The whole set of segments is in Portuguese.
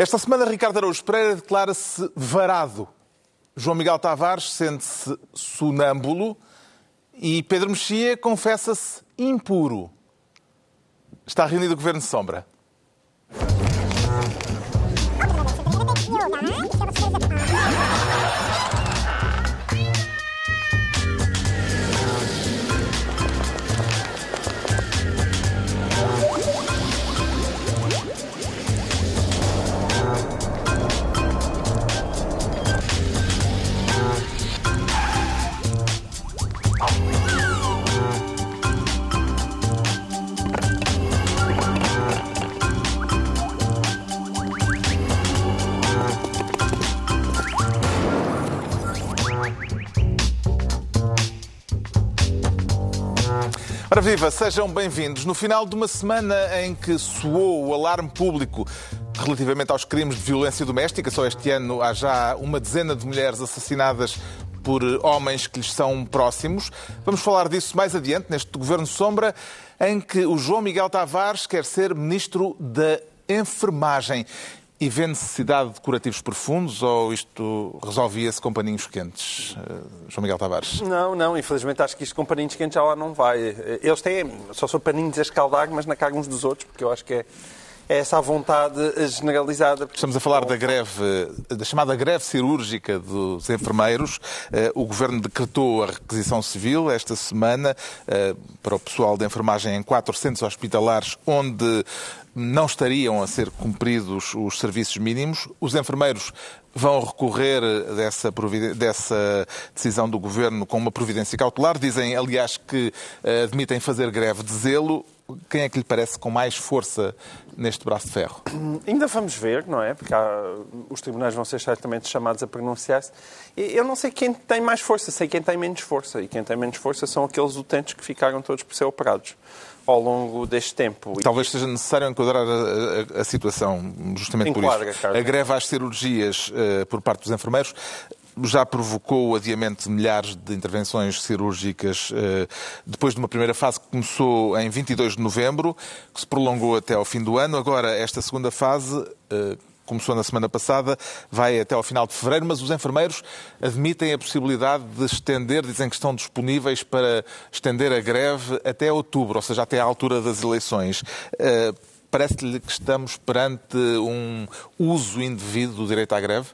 Esta semana, Ricardo Araújo Pereira declara-se varado. João Miguel Tavares sente-se sonâmbulo e Pedro Mexia confessa-se impuro. Está reunido o Governo de Sombra. Ora viva, sejam bem-vindos. No final de uma semana em que soou o alarme público relativamente aos crimes de violência doméstica, só este ano há já uma dezena de mulheres assassinadas por homens que lhes são próximos. Vamos falar disso mais adiante, neste Governo Sombra, em que o João Miguel Tavares quer ser Ministro da Enfermagem. E vê necessidade de curativos profundos ou isto resolvia-se com paninhos quentes, uh, João Miguel Tavares? Não, não, infelizmente acho que isto com paninhos quentes já lá não vai. Eles têm, só são paninhos a escaldar, mas na cara uns dos outros, porque eu acho que é, é essa a vontade generalizada. Estamos a falar da greve, da chamada greve cirúrgica dos enfermeiros. Eh, o Governo decretou a requisição civil esta semana eh, para o pessoal de enfermagem em quatro centros hospitalares onde não estariam a ser cumpridos os serviços mínimos. Os enfermeiros vão recorrer dessa, dessa decisão do Governo com uma providência cautelar. Dizem, aliás, que eh, admitem fazer greve de zelo. Quem é que lhe parece com mais força neste braço de ferro? Ainda vamos ver, não é? Porque há, os tribunais vão ser certamente chamados a pronunciar-se. Eu não sei quem tem mais força, sei quem tem menos força. E quem tem menos força são aqueles utentes que ficaram todos por ser operados ao longo deste tempo. Talvez seja necessário enquadrar a, a, a situação, justamente Enquadra, por isso. Carlos. A greve às cirurgias uh, por parte dos enfermeiros já provocou o adiamento de milhares de intervenções cirúrgicas uh, depois de uma primeira fase que começou em 22 de novembro, que se prolongou até ao fim do ano. Agora, esta segunda fase, uh, começou na semana passada, vai até ao final de fevereiro, mas os enfermeiros admitem a possibilidade de estender, dizem que estão disponíveis para estender a greve até outubro, ou seja, até à altura das eleições. Uh, Parece-lhe que estamos perante um uso indevido do direito à greve?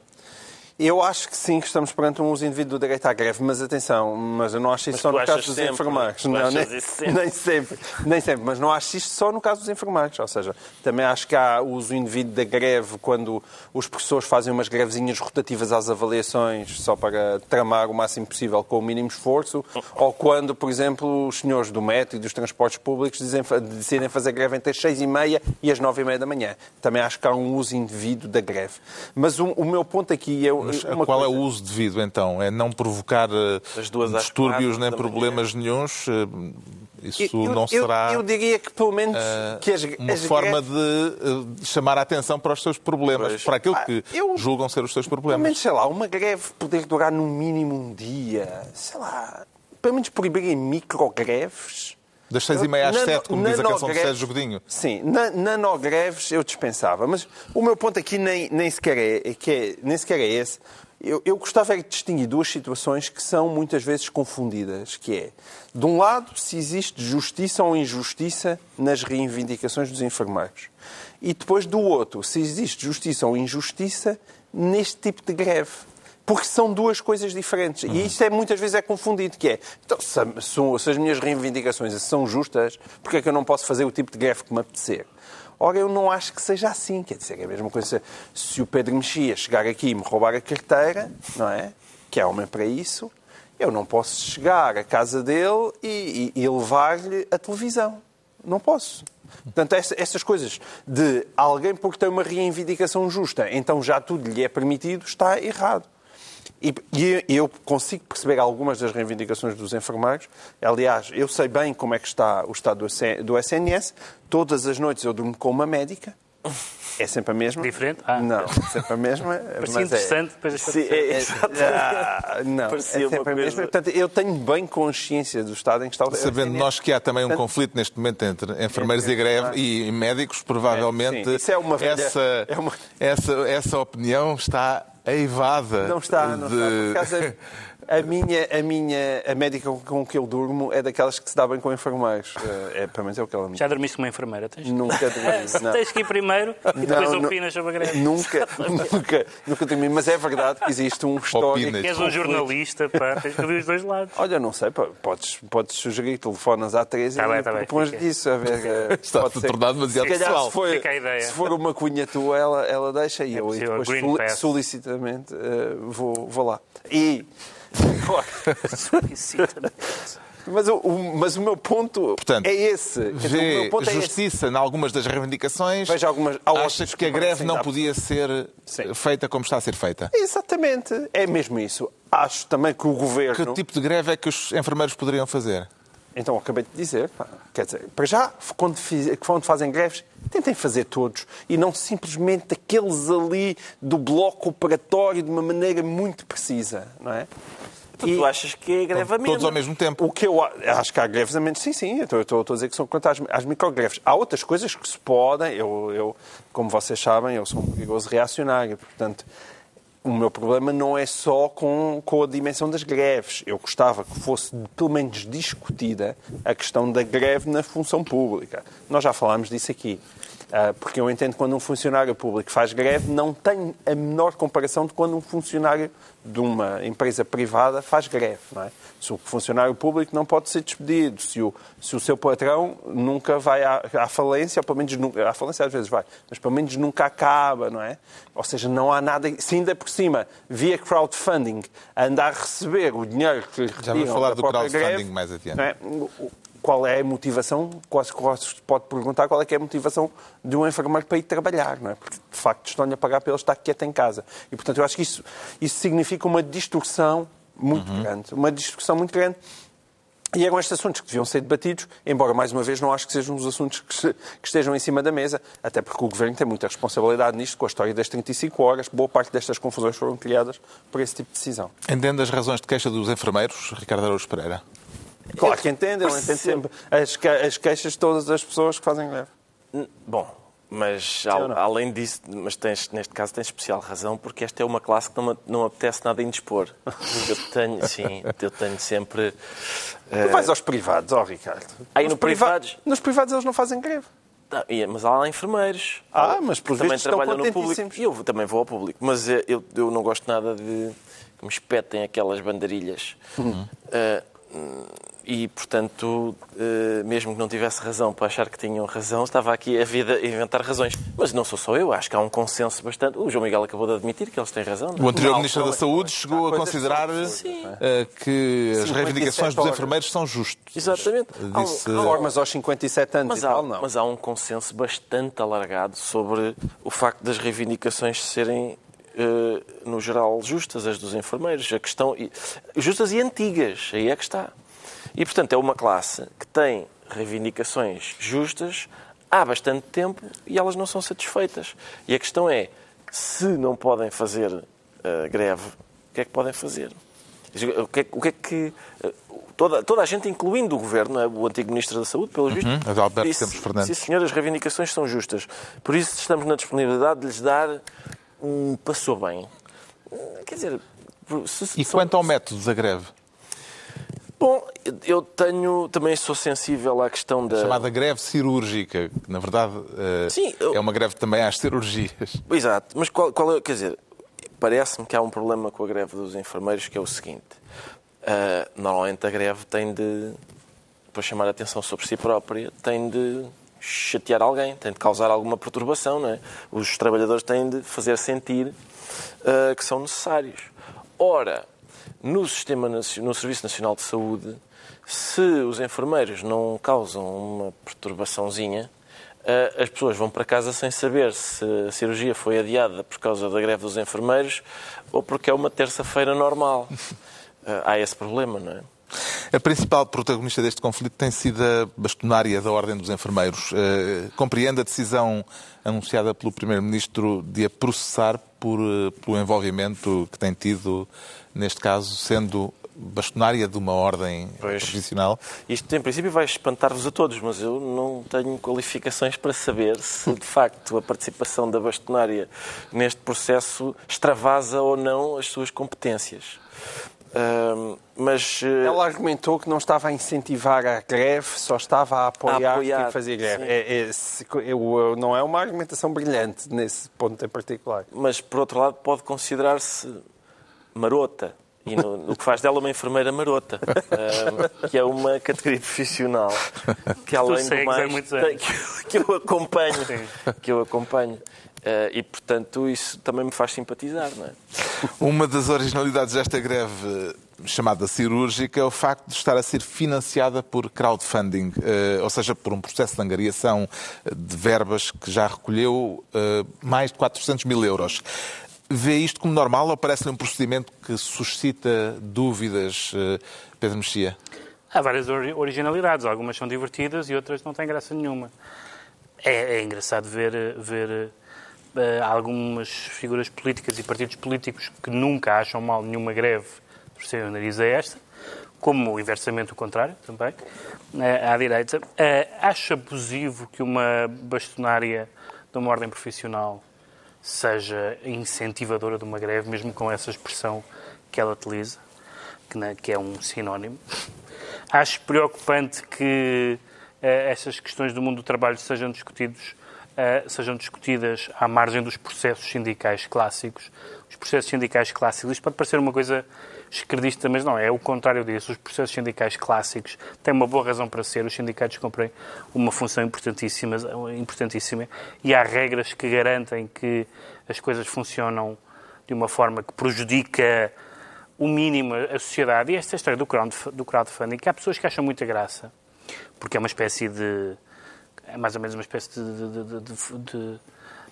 Eu acho que sim, que estamos perante um uso indivíduo do direito à greve, mas atenção, mas eu não acho isso só no caso dos enfermeiros. Não, nem, sempre. nem, sempre. Nem sempre, mas não acho isto só no caso dos enfermeiros. Ou seja, também acho que há o uso indivíduo da greve quando os professores fazem umas grevezinhas rotativas às avaliações só para tramar o máximo possível com o mínimo esforço, ou quando, por exemplo, os senhores do metro e dos transportes públicos dizem, decidem fazer greve entre as seis e meia e as nove e meia da manhã. Também acho que há um uso indivíduo da greve. Mas o, o meu ponto aqui, eu, mas qual coisa... é o uso devido, então? É não provocar eh, distúrbios nem problemas nenhums? Eh, isso eu, não será. Eu, eu, diria que pelo menos uh, que as, uma as forma de, de, chamar a atenção para os seus problemas, pois. para aquilo ah, que eu, julgam ser os seus problemas. Pelo menos, sei lá, uma greve poder durar no mínimo um dia, sei lá, pelo menos proibirem microgreves. Das seis e meia às sete, como diz a canção de Sérgio Godinho. Sim, nanogreves eu dispensava. Mas o meu ponto aqui nem, nem, sequer, é, é que é, nem sequer é esse. Eu, eu gostava de distinguir duas situações que são muitas vezes confundidas, que é, de um lado, se existe justiça ou injustiça nas reivindicações dos enfermeiros. E depois, do outro, se existe justiça ou injustiça neste tipo de greve porque são duas coisas diferentes. Uhum. E isto é, muitas vezes é confundido, que é, então, se, se, as minhas reivindicações são justas, porque é que eu não posso fazer o tipo de greve que me apetecer? Ora, eu não acho que seja assim. Quer dizer, é a mesma coisa se o Pedro Mexia chegar aqui e me roubar a carteira, não é? Que é homem para isso, eu não posso chegar à casa dele e, e, e levar-lhe a televisão. Não posso. Portanto, essas coisas de alguém porque tem uma reivindicação justa, então já tudo lhe é permitido, está errado. E, e, eu consigo perceber algumas das reivindicações dos enfermeiros. Aliás, eu sei bem como é que está o estado do SNS. Todas as noites eu durmo com uma médica, É sempre a mesma? Diferente? Ah. Não, sempre a mesma. Parecia interessante, é... depois Sim, é, é, ah, Não, Parecia é sempre a mesma. Portanto, eu tenho bem consciência do estado em que está o Sabendo nós que há também um Portanto, conflito neste momento entre enfermeiros e greve e médicos, provavelmente é, é essa, é uma... essa, essa opinião está eivada. Não está, não de... está. A minha, a minha a médica com que eu durmo é daquelas que se dá bem com enfermeiros. É, é, pelo menos é o que ela me Já dormiste com uma enfermeira? Tens? Nunca dormi. não. Tens que ir primeiro e depois não, opinas sobre a greve. Nunca, nunca, nunca dormi. Mas é verdade que existe um histórico. Que és um jornalista, pá, tens que ouvir os dois lados. Olha, não sei, pá, podes, podes sugerir telefonas à Teresa tá e tá propões disso. A ver, eh, Está se tornar demasiado pessoal. Se for, se for uma cunha tua, ela, ela deixa e é eu depois solicitamente uh, vou, vou lá. E mas, o, mas o meu ponto Portanto, é esse. Vê ponto justiça é em algumas das reivindicações. Veja algumas, achas que a greve não podia ser Sim. feita como está a ser feita? Exatamente. É mesmo isso. Acho também que o governo. Que tipo de greve é que os enfermeiros poderiam fazer? Então, acabei de dizer, pá, quer dizer, para já, quando, fiz, quando fazem greves, tentem fazer todos e não simplesmente aqueles ali do bloco operatório de uma maneira muito precisa, não é? Tu, e... tu achas que é greve a Todos ao mesmo tempo. O que eu acho que há greves a menos, sim, sim. Eu estou, a dizer que são quanto às, às microgreves. Há outras coisas que se podem. Eu, eu, como vocês sabem, eu sou um perigoso reacionário. Portanto, o meu problema não é só com, com a dimensão das greves. Eu gostava que fosse, pelo menos, discutida a questão da greve na função pública. Nós já falámos disso aqui. Ah, porque eu entendo que quando um funcionário público faz greve, não tem a menor comparação de quando um funcionário de uma empresa privada faz greve. Não é? Se o funcionário público não pode ser despedido, se o, se o seu patrão nunca vai à, à falência, ou pelo menos nunca, à falência às vezes vai, mas pelo menos nunca acaba, não é? Ou seja, não há nada, se ainda por cima, via crowdfunding, andar a receber o dinheiro que lhe Já vamos falar do crowdfunding greve, mais adiante. É? Qual é a motivação, quase que se pode perguntar qual é, é a motivação de um enfermeiro para ir trabalhar, não é? Porque, de facto, estão-lhe a pagar para ele estar quieto em casa. E, portanto, eu acho que isso, isso significa uma distorção muito uhum. grande. Uma distorção muito grande. E eram estes assuntos que deviam ser debatidos, embora, mais uma vez, não acho que sejam os assuntos que, que, estejam em cima da mesa, até porque o Governo tem muita responsabilidade nisto, com a história das 35 horas. Boa parte destas confusões foram criadas por esse tipo de decisão. Entende as razões de queixa dos enfermeiros, Ricardo Araújo Pereira? Claro que entende, ele entende sempre as, as queixas de todas as pessoas que fazem greve. Bom, mas além disso, mas tens, neste caso tens especial razão, porque esta é uma classe que não não apetece nada indispor. Eu tenho, sim, eu tenho sempre. Tu vais aos privados, ó oh, Ricardo. Aí nos no privados... Nos privados eles não fazem greve. Não, mas há lá enfermeiros. Ah, mas por também trabalham no público. E eu também vou ao público. Mas eh, eu, eu não gosto nada de que me espetem aquelas bandarilhas. Uhum. Uh, e, portanto, eh, mesmo que não tivesse razão para achar que tinham razão, estava aqui a vida a inventar razões. Mas não sou só eu, acho que há um consenso bastante. O João Miguel acabou de admitir que eles têm razão. Não? É? O anterior não, Ministro da Saúde chegou a considerar uh, que as reivindicações dos enfermeiros são justas. Exatamente. Disse... Formas aos 57 anos mas há, tal, não. Mas há um consenso bastante alargado sobre o facto das reivindicações serem Uh, no geral, justas, as dos enfermeiros. A questão. Justas e antigas, aí é que está. E, portanto, é uma classe que tem reivindicações justas há bastante tempo e elas não são satisfeitas. E a questão é, se não podem fazer uh, greve, o que é que podem fazer? O que é, o que, é que uh, toda, toda a gente, incluindo o Governo, é? o antigo Ministro da Saúde, pelo visto, uhum, Alberto disse, Fernandes. sim senhor, as reivindicações são justas. Por isso estamos na disponibilidade de lhes dar um passou bem. Quer dizer... Se, e quanto ao método da greve? Bom, eu tenho também sou sensível à questão da. Chamada greve cirúrgica, que na verdade uh, Sim, eu... é uma greve também às cirurgias. Exato, mas qual, qual é. Quer dizer, parece-me que há um problema com a greve dos enfermeiros que é o seguinte: uh, normalmente a greve tem de. para chamar a atenção sobre si própria, tem de chatear alguém, tem de causar alguma perturbação, não é? Os trabalhadores têm de fazer sentir uh, que são necessários. Ora, no, sistema, no Serviço Nacional de Saúde, se os enfermeiros não causam uma perturbaçãozinha, eh, as pessoas vão para casa sem saber se a cirurgia foi adiada por causa da greve dos enfermeiros ou porque é uma terça-feira normal. Eh, há esse problema, não é? A principal protagonista deste conflito tem sido a bastonária da Ordem dos Enfermeiros. Uh, compreende a decisão anunciada pelo Primeiro-Ministro de a processar por, pelo envolvimento que tem tido, neste caso, sendo bastonária de uma ordem pois, profissional. Isto, em princípio, vai espantar-vos a todos, mas eu não tenho qualificações para saber se, de facto, a participação da bastonária neste processo extravasa ou não as suas competências. Uh, mas uh... ela argumentou que não estava a incentivar a greve, só estava a apoiar, a apoiar quem fazia greve. É, é, se, eu, não é uma argumentação brilhante nesse ponto em particular. Mas por outro lado pode considerar-se marota e no, no, que faz dela uma enfermeira marota, que é uma categoria profissional que além do mais que, que, eu acompanho, que eu acompanho. Uh, e, portanto, isso também me faz simpatizar, não é? Uma das originalidades desta greve chamada cirúrgica é o facto de estar a ser financiada por crowdfunding, uh, ou seja, por um processo de angariação de verbas que já recolheu uh, mais de 400 mil euros. Vê isto como normal ou parece-lhe um procedimento que suscita dúvidas, uh, Pedro Mexia? Há várias originalidades, algumas são divertidas e outras não têm graça nenhuma. É, é engraçado ver, ver uh, algumas figuras políticas e partidos políticos que nunca acham mal nenhuma greve por ser o nariz a esta, como inversamente o contrário também, uh, à direita. Uh, acho abusivo que uma bastonária de uma ordem profissional seja incentivadora de uma greve, mesmo com essa expressão que ela utiliza, que, né, que é um sinónimo. Acho preocupante que uh, essas questões do mundo do trabalho sejam discutidos uh, sejam discutidas à margem dos processos sindicais clássicos. Os processos sindicais clássicos, isto pode parecer uma coisa esquerdista, mas não, é o contrário disso. Os processos sindicais clássicos têm uma boa razão para ser. Os sindicatos cumprem uma função importantíssima, importantíssima e há regras que garantem que as coisas funcionam de uma forma que prejudica o mínimo a sociedade. E esta história do crowdfunding, que há pessoas que acham muita graça, porque é uma espécie de é mais ou menos uma espécie de, de, de, de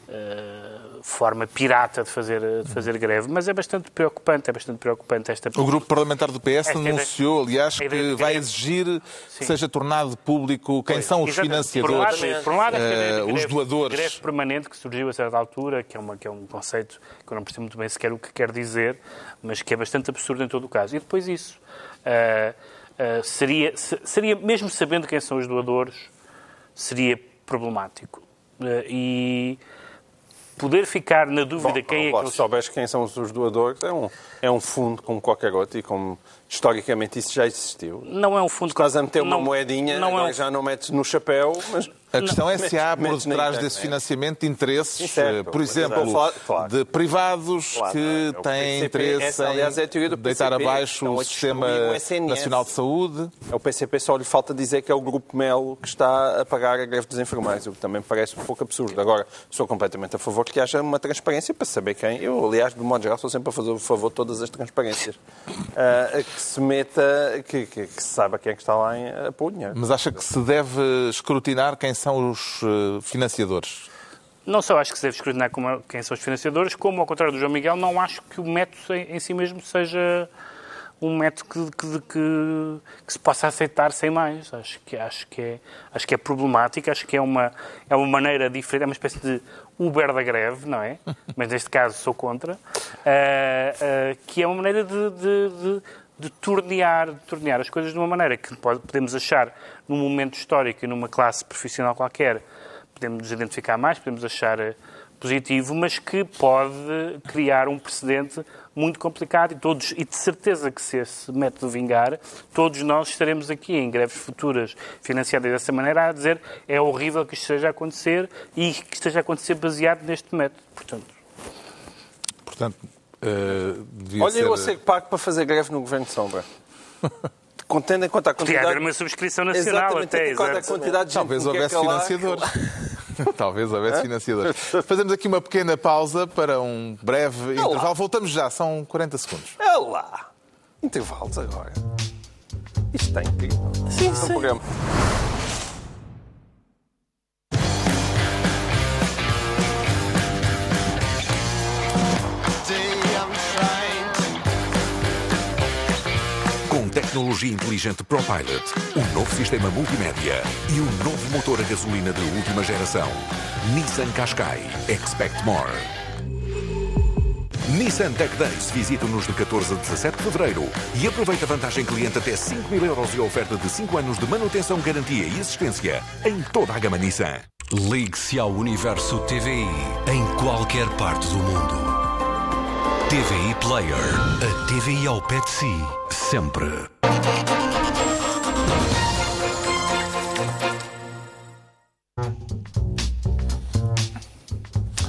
uh, forma pirata de fazer, de fazer greve, mas é bastante preocupante, é bastante preocupante esta... O grupo parlamentar do PS anunciou, aliás, que vai exigir Sim. que seja tornado público quem pois, são os financiadores, por um lado, por um lado, uh, os doadores. greve permanente que surgiu a certa altura, que é, uma, que é um conceito que eu não percebo muito bem sequer o que quer dizer, mas que é bastante absurdo em todo o caso. E depois isso... Uh, seria, seria, mesmo sabendo quem são os doadores, seria problemático. Eh, e poder ficar na dúvida Bom, quem é que... Se soubes quem são os doadores, é um, é um fundo como qualquer outro e como historicamente isso já existiu. Não é um fundo... Estás a meter uma moedinha, não é um... já não metes no chapéu, mas... A questão é se há por detrás desse financiamento interesses, por exemplo, claro. de privados claro, que é têm PCP, interesse essa, aliás, é PCP, deitar abaixo o Sistema Nacional de Saúde. É o PCP só lhe falta dizer que é o Grupo Melo que está a pagar a greve dos enfermeiros, o que também parece um pouco absurdo. Agora, sou completamente a favor que haja uma transparência para saber quem. Eu, aliás, de modo geral, sou sempre a favor de todas as transparências. Uh, que se meta, que, que, que, se saiba quem é que está lá a pôr o dinheiro. Mas acha que se deve escrutinar quem são os eh, financiadores? Não só acho que se deve escrutinar quem são os financiadores, como, ao contrário do João Miguel, não acho que o método em si mesmo seja um método que, que, que, que, se possa aceitar sem mais. Acho que, acho que, é, acho que é problemático, acho que é uma, é uma maneira diferente, é uma espécie de Uber da greve, não é? Mas neste caso sou contra, uh, uh, que é uma maneira de, de, de, de, tornear, de tornear as coisas de uma maneira que pode, podemos achar num momento histórico e numa classe profissional qualquer, podemos nos identificar mais, podemos achar eh, positivo, mas que pode criar um precedente muito complicado e, todos, e de certeza que se esse método vingar, todos nós estaremos aqui em greves futuras financiadas dessa maneira a dizer é horrível que isto esteja a acontecer e que esteja a acontecer baseado neste método. Portanto, Portanto uh, Olha, ser... eu a ser pago para fazer greve no Governo de Sombra. Contendo em conta a quantidade... Podia haver uma subscrição nacional Exatamente, até. Exatamente, a quantidade de Talvez houvesse financiadores. Talvez houvesse financiadores. Fazemos aqui uma pequena pausa para um breve é intervalo. Lá. Voltamos já, são 40 segundos. É lá! Intervalos agora. Isto está incrível. Sim, sim. programa. Tecnologia inteligente ProPilot, o novo sistema multimédia e o novo motor a gasolina de última geração. Nissan Qashqai. Expect more. Nissan Tech Days. Visita-nos de 14 a 17 de fevereiro e aproveita a vantagem cliente até 5 mil euros e a oferta de 5 anos de manutenção, garantia e assistência em toda a gama Nissan. Ligue-se ao Universo TVI em qualquer parte do mundo. TVI Player. A TVI ao pé de si. Sempre.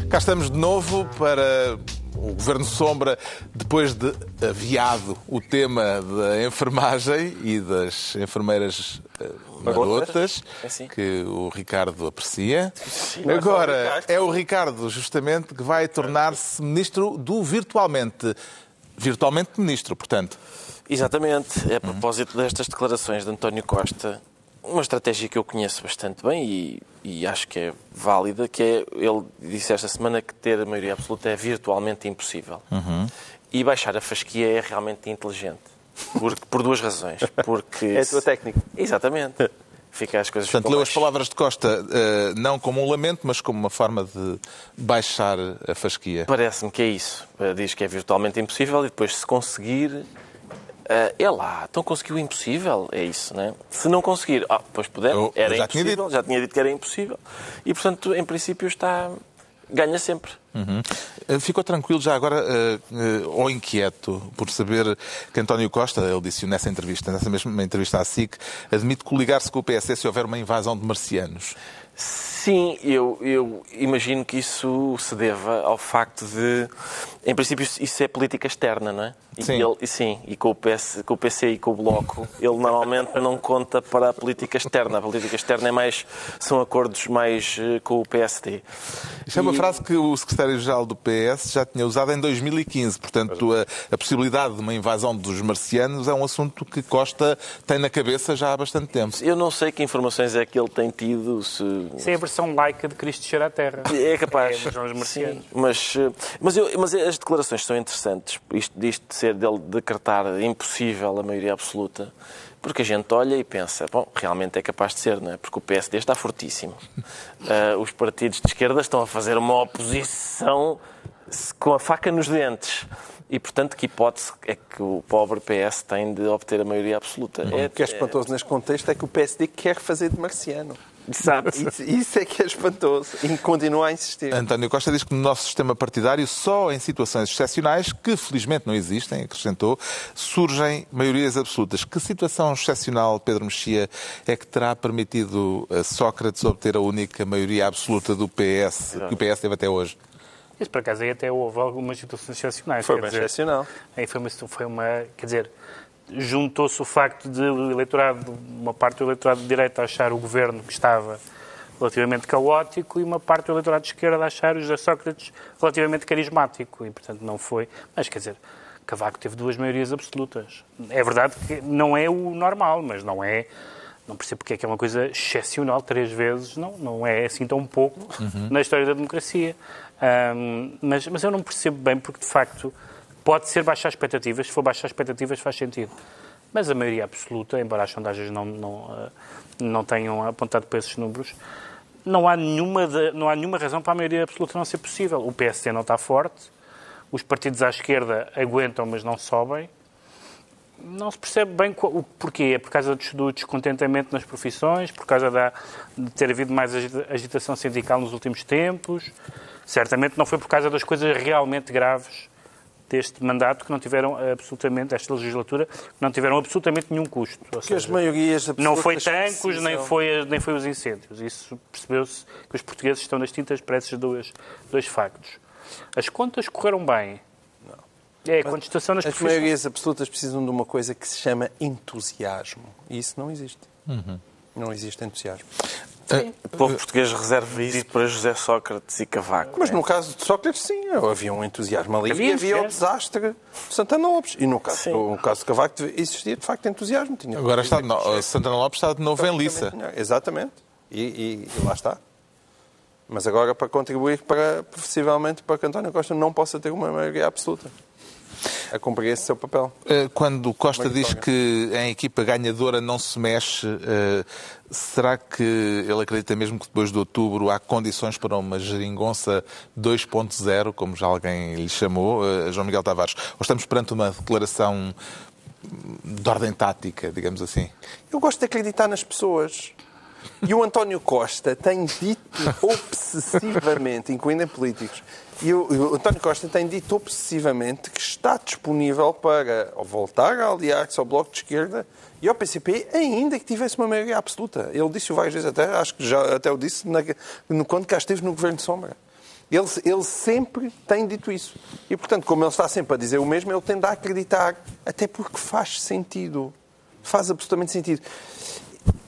Cá estamos de novo para o Governo Sombra, depois de aviado o tema da enfermagem e das enfermeiras eh, marotas, é que o Ricardo aprecia. Agora, é o Ricardo, justamente, que vai tornar-se ministro do virtualmente. Virtualmente ministro, portanto. Exatamente. É a propósito destas declarações de António Costa, uma estratégia que eu conheço bastante bem e, e, acho que é válida, que é, ele disse esta semana que ter a maioria absoluta é virtualmente impossível. Uhum. E baixar a fasquia é realmente inteligente. Por, por duas razões. Porque, é a tua técnica. Exatamente. Fica as coisas Portanto, leu as palavras de Costa uh, não como um lamento, mas como uma forma de baixar a fasquia. Parece-me que é isso. Diz que é virtualmente impossível e depois, se conseguir, Uh, é lá, então conseguiu o impossível, é isso, né? Se não conseguir, ah, pois puder, Eu, era já impossível, tinha já tinha dito que era impossível. E, portanto, em princípio está... ganha sempre. Uhum. Eh, ficou tranquilo já agora, uh, uh, ou inquieto, por saber que António Costa, ele disse nessa entrevista, nessa mesma entrevista à SIC, admite coligar-se com o PS se houver uma invasão de marcianos. Sim, eu, eu imagino que isso se deva ao facto de, em princípio, isso é política externa, não é? E sim. Ele, e sim, e com o, PS, com o PC e com o Bloco, ele normalmente não conta para a política externa. A política externa é mais, são acordos mais com o PSD. Isto é uma frase que o secretário-geral do PS já tinha usado em 2015. Portanto, a, a, possibilidade de uma invasão dos marcianos é um assunto que Costa tem na cabeça já há bastante tempo. Eu não sei que informações é que ele tem tido. Se... Isso é a versão laica de Cristo cheira à Terra. É capaz. É, mas, marcianos. Sim, mas, eh, mas, eu, mas as declarações são interessantes. Isto, isto de ser dele decretar impossível a maioria absoluta, porque a gente olha e pensa, bom, realmente é capaz de ser, não é? Porque o PSD está fortíssimo. Uh, os partidos de esquerda estão a fazer uma oposição com a faca nos dentes. E, portanto, que hipótese é que o pobre PS tem de obter a maioria absoluta? É, o que é espantoso neste contexto é que o PSD quer fazer de marciano. Exato. Isso, isso, é que é espantoso e continua a insistir. António Costa diz que no nosso sistema partidário, só em situações excepcionais, que felizmente não existem, acrescentou, surgem maiorias absolutas. Que situação excepcional, Pedro Mexia, é que terá permitido a Sócrates obter a única maioria absoluta do PS, que o PS teve até hoje? Isso, por acaso, aí até houve algumas situações excepcionais. Foi bem excepcional. Aí foi uma, foi uma, quer dizer, juntou-se o facto de o eleitorado, uma parte do eleitorado de direita achar o governo que estava relativamente caótico e uma parte do eleitorado de esquerda achar o José Sócrates relativamente carismático. E, portanto, não foi. Mas, quer dizer, Cavaco teve duas maiorias absolutas. É verdade que não é o normal, mas não é. Não percebo porque é que é uma coisa excepcional, três vezes, não, não é assim tão pouco uhum. na história da democracia. Um, mas, mas eu não percebo bem porque, de facto, Pode ser baixar expectativas, se for baixar expectativas faz sentido. Mas a maioria absoluta, embora as sondagens não, não, eh, não tenham apontado para esses números, não há, nenhuma não há nenhuma razão para a maioria absoluta não ser possível. O PSD não está forte, os partidos à esquerda aguentam, mas não sobem. Não se percebe bem o porquê. É por causa do descontentamento nas profissões, por causa da, de ter havido mais agitação sindical nos últimos tempos. Certamente não foi por causa das coisas realmente graves deste mandato que não tiveram absolutamente, esta legislatura, não tiveram absolutamente nenhum custo. Ou que seja, as maiorias Não foi tancos, nem foi, nem foi os incêndios. Isso percebeu-se que os portugueses estão nas tintas para esses dois, dois factos. As contas correram bem. Não. É a contestação nas As maiorias absolutas precisam de uma coisa que se chama entusiasmo. E isso não existe. Uhum. Não existe entusiasmo. Sim. O povo português reserva isso para José Sócrates e Cavaco. Mas no caso de Sócrates, sim, havia um entusiasmo ali havia, e havia o desastre de Santana Lopes. E no caso, no caso de Cavaco existia de facto entusiasmo. Tinha Agora está no... Santana Lopes está de novo em liça. Exatamente. E, e, e, lá está. Mas agora para contribuir para, possivelmente para que António Costa não possa ter uma maioria absoluta. A cumprir esse seu papel. Eh, quando Costa diz que em equipa ganhadora não se mexe, eh, será que ele acredita mesmo que depois de outubro há condições para uma geringonça 2.0, como já alguém lhe chamou, eh, João Miguel Tavares? Ou estamos perante uma declaração de ordem tática, digamos assim? Eu gosto de acreditar nas pessoas. E o António Costa tem dito obsessivamente, incluindo em políticos, e o, António Costa tem dito obsessivamente que está disponível para voltar a aliar-se ao Bloco de Esquerda e ao PCP, ainda que tivesse uma maioria absoluta. Ele disse várias vezes, até, acho que já até o disse na, no, quando cá esteve no Governo de Sombra. Ele, ele sempre tem dito isso. E, portanto, como ele está sempre a dizer o mesmo, ele tende a acreditar, até porque faz sentido. Faz absolutamente sentido.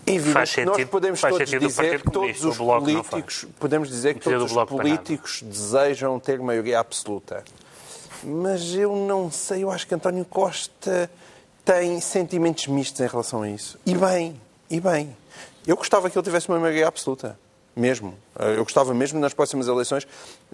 Evidente, faz sentido, nós podemos todos dizer que todos os políticos, podemos dizer que todos os políticos desejam ter maioria absoluta. Mas eu não sei, eu acho que António Costa tem sentimentos mistos em relação a isso. E bem, e bem. Eu gostava que ele tivesse uma maioria absoluta mesmo. Eu gostava mesmo nas próximas eleições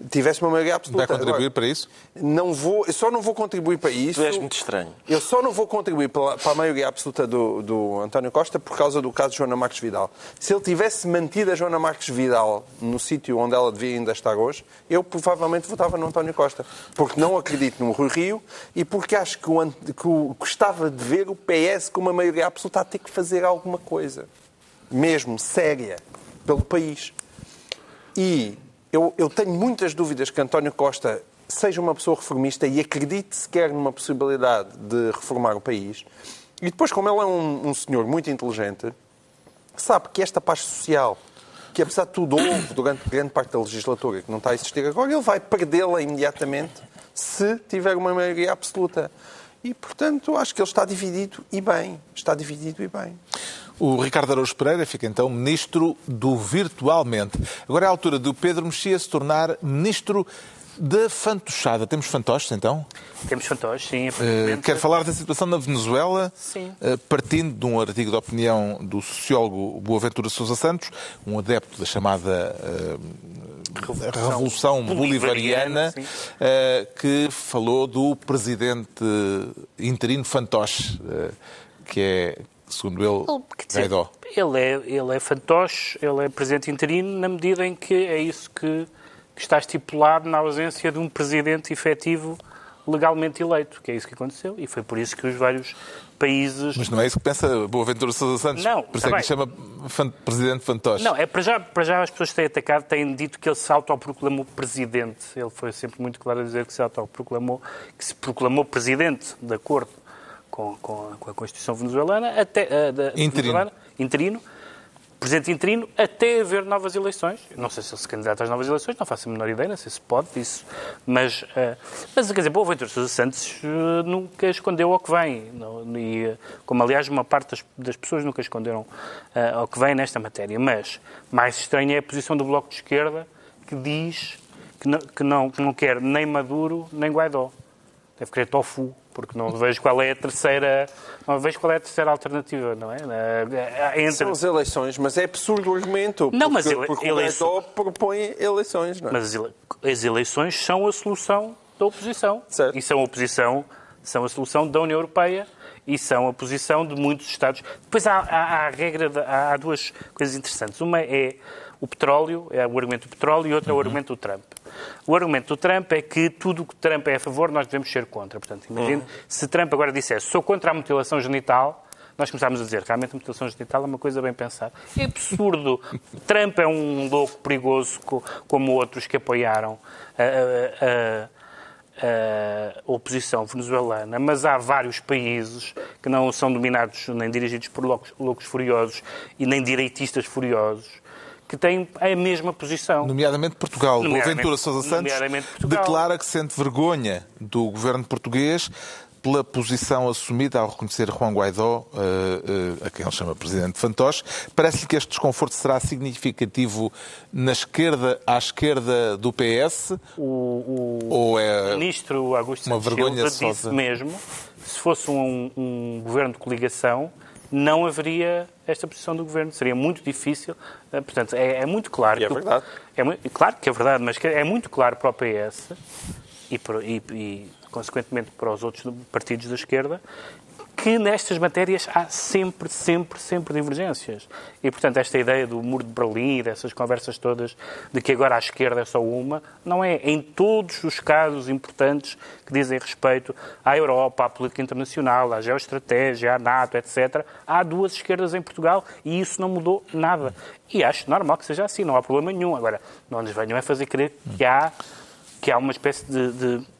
tivesse uma maioria absoluta. Vai contribuir Agora, para isso? Não vou, eu só não vou contribuir para isso. Tu és muito estranho. Eu só não vou contribuir para, para a maioria absoluta do, do, António Costa por causa do caso de Joana Marques Vidal. Se ele tivesse mantido a Joana Marques Vidal no sítio onde ela devia ainda estar hoje, eu provavelmente votava no António Costa. Porque não acredito no Rui Rio e porque acho que, o, que o, gostava de ver o PS com uma maioria absoluta a ter que fazer alguma coisa. Mesmo, séria pelo país. E eu, eu tenho muitas dúvidas que António Costa seja uma pessoa reformista e acredite sequer numa possibilidade de reformar o país. E depois, como ele é um, um senhor muito inteligente, sabe que esta paz social, que apesar de tudo houve durante grande parte da legislatura, que não está a existir agora, ele vai perdê-la imediatamente se tiver uma maioria absoluta. E, portanto, acho que ele está dividido e bem. Está dividido e bem. O Ricardo Araújo Pereira fica então ministro do virtualmente. Agora é a altura do Pedro Mexia se tornar ministro da fantochada. Temos fantoches, então? Temos fantoches, sim. Uh, quer falar da situação na Venezuela? Sim. Uh, partindo de um artigo de opinião do sociólogo Boaventura Sousa Santos, um adepto da chamada uh, Revolução, Revolução Bolivariana, bolivariana que falou do presidente interino fantoche, que é segundo ele, dizer, Ele é, ele é fantoche, ele é presidente interino na medida em que é isso que, que está estipulado na ausência de um presidente efetivo legalmente eleito, que é isso que aconteceu, e foi por isso que os vários países... Mas não é isso que pensa Boaventura Sousa Santos? Não, Por isso é que lhe chama Presidente Fantoche. Não, é para já, para já as pessoas que têm atacado têm dito que ele se autoproclamou Presidente. Ele foi sempre muito claro a dizer que se autoproclamou, que se proclamou Presidente, de acordo com, com, a, com a Constituição venezuelana, até, uh, da, interino. Venezuelana, interino, presidente interino, até haver novas eleições. Não sei se ele se candidata às novas eleições, não faço a menor ideia, não sei se pode isso. Mas, uh, mas quer dizer, Boa Ventura Sousa Santos uh, nunca escondeu ao que vem. Não, e, uh, como, aliás, uma parte das, das pessoas nunca esconderam ao que vem nesta matéria. Mas mais estranha é a posição do Bloco de Esquerda, que diz que não, que não, que não quer nem Maduro nem Guaidó. Deve querer tofu porque não vejo qual é a terceira, não vejo qual é a terceira alternativa, não é? Entre... São as eleições, mas é absurdo o argumento. Não, mas ele, porque eleições... o propõe eleições, não é? Mas as eleições são a solução da oposição. Certo. E são a oposição, são a solução da União Europeia e são a posição de muitos Estados. Depois há, há, há a regra, de, há duas coisas interessantes. Uma é o petróleo, é o argumento do petróleo, e outra é o uhum. argumento do Trump. O argumento do Trump é que tudo o que Trump é a favor, nós devemos ser contra. Portanto, imagine, uhum. se Trump agora dissesse sou contra a mutilação genital, nós começámos a dizer que realmente a mutilação genital é uma coisa bem pensada. É absurdo. Trump é um louco perigoso como outros que apoiaram a, a, a, a, oposição venezuelana, mas há vários países que não são dominados nem dirigidos por loucos, loucos furiosos e nem direitistas furiosos que têm a mesma posição. Nomeadamente Portugal. Nomeadamente, o Ventura Sousa Santos declara que sente vergonha do governo português pela posição assumida ao reconhecer Juan Guaidó, uh, uh, a quem ele chama Presidente Fantoche. Parece-lhe que este desconforto será significativo na esquerda, à esquerda do PS? O, o, ou é ministro Augusto uma vergonha Silva disse mesmo, se fosse um, um governo de coligação, não haveria esta posição do governo. Seria muito difícil. Eh, portanto, é, é muito claro. E é verdade. É, claro que é verdade, mas é muito claro para o PS, e, e, e, consequentemente, para os outros partidos da esquerda, que nestas matérias há sempre, sempre, sempre divergências. E, portanto, esta ideia do muro de Berlim, dessas conversas todas de que agora a esquerda é só uma, não é. Em todos os casos importantes que dizem respeito à Europa, à política internacional, à geoestratégia, à NATO, etc., há duas esquerdas em Portugal e isso não mudou nada. E acho normal que seja assim, não há problema nenhum. Agora, não nos venham a fazer crer que há, que há uma espécie de, de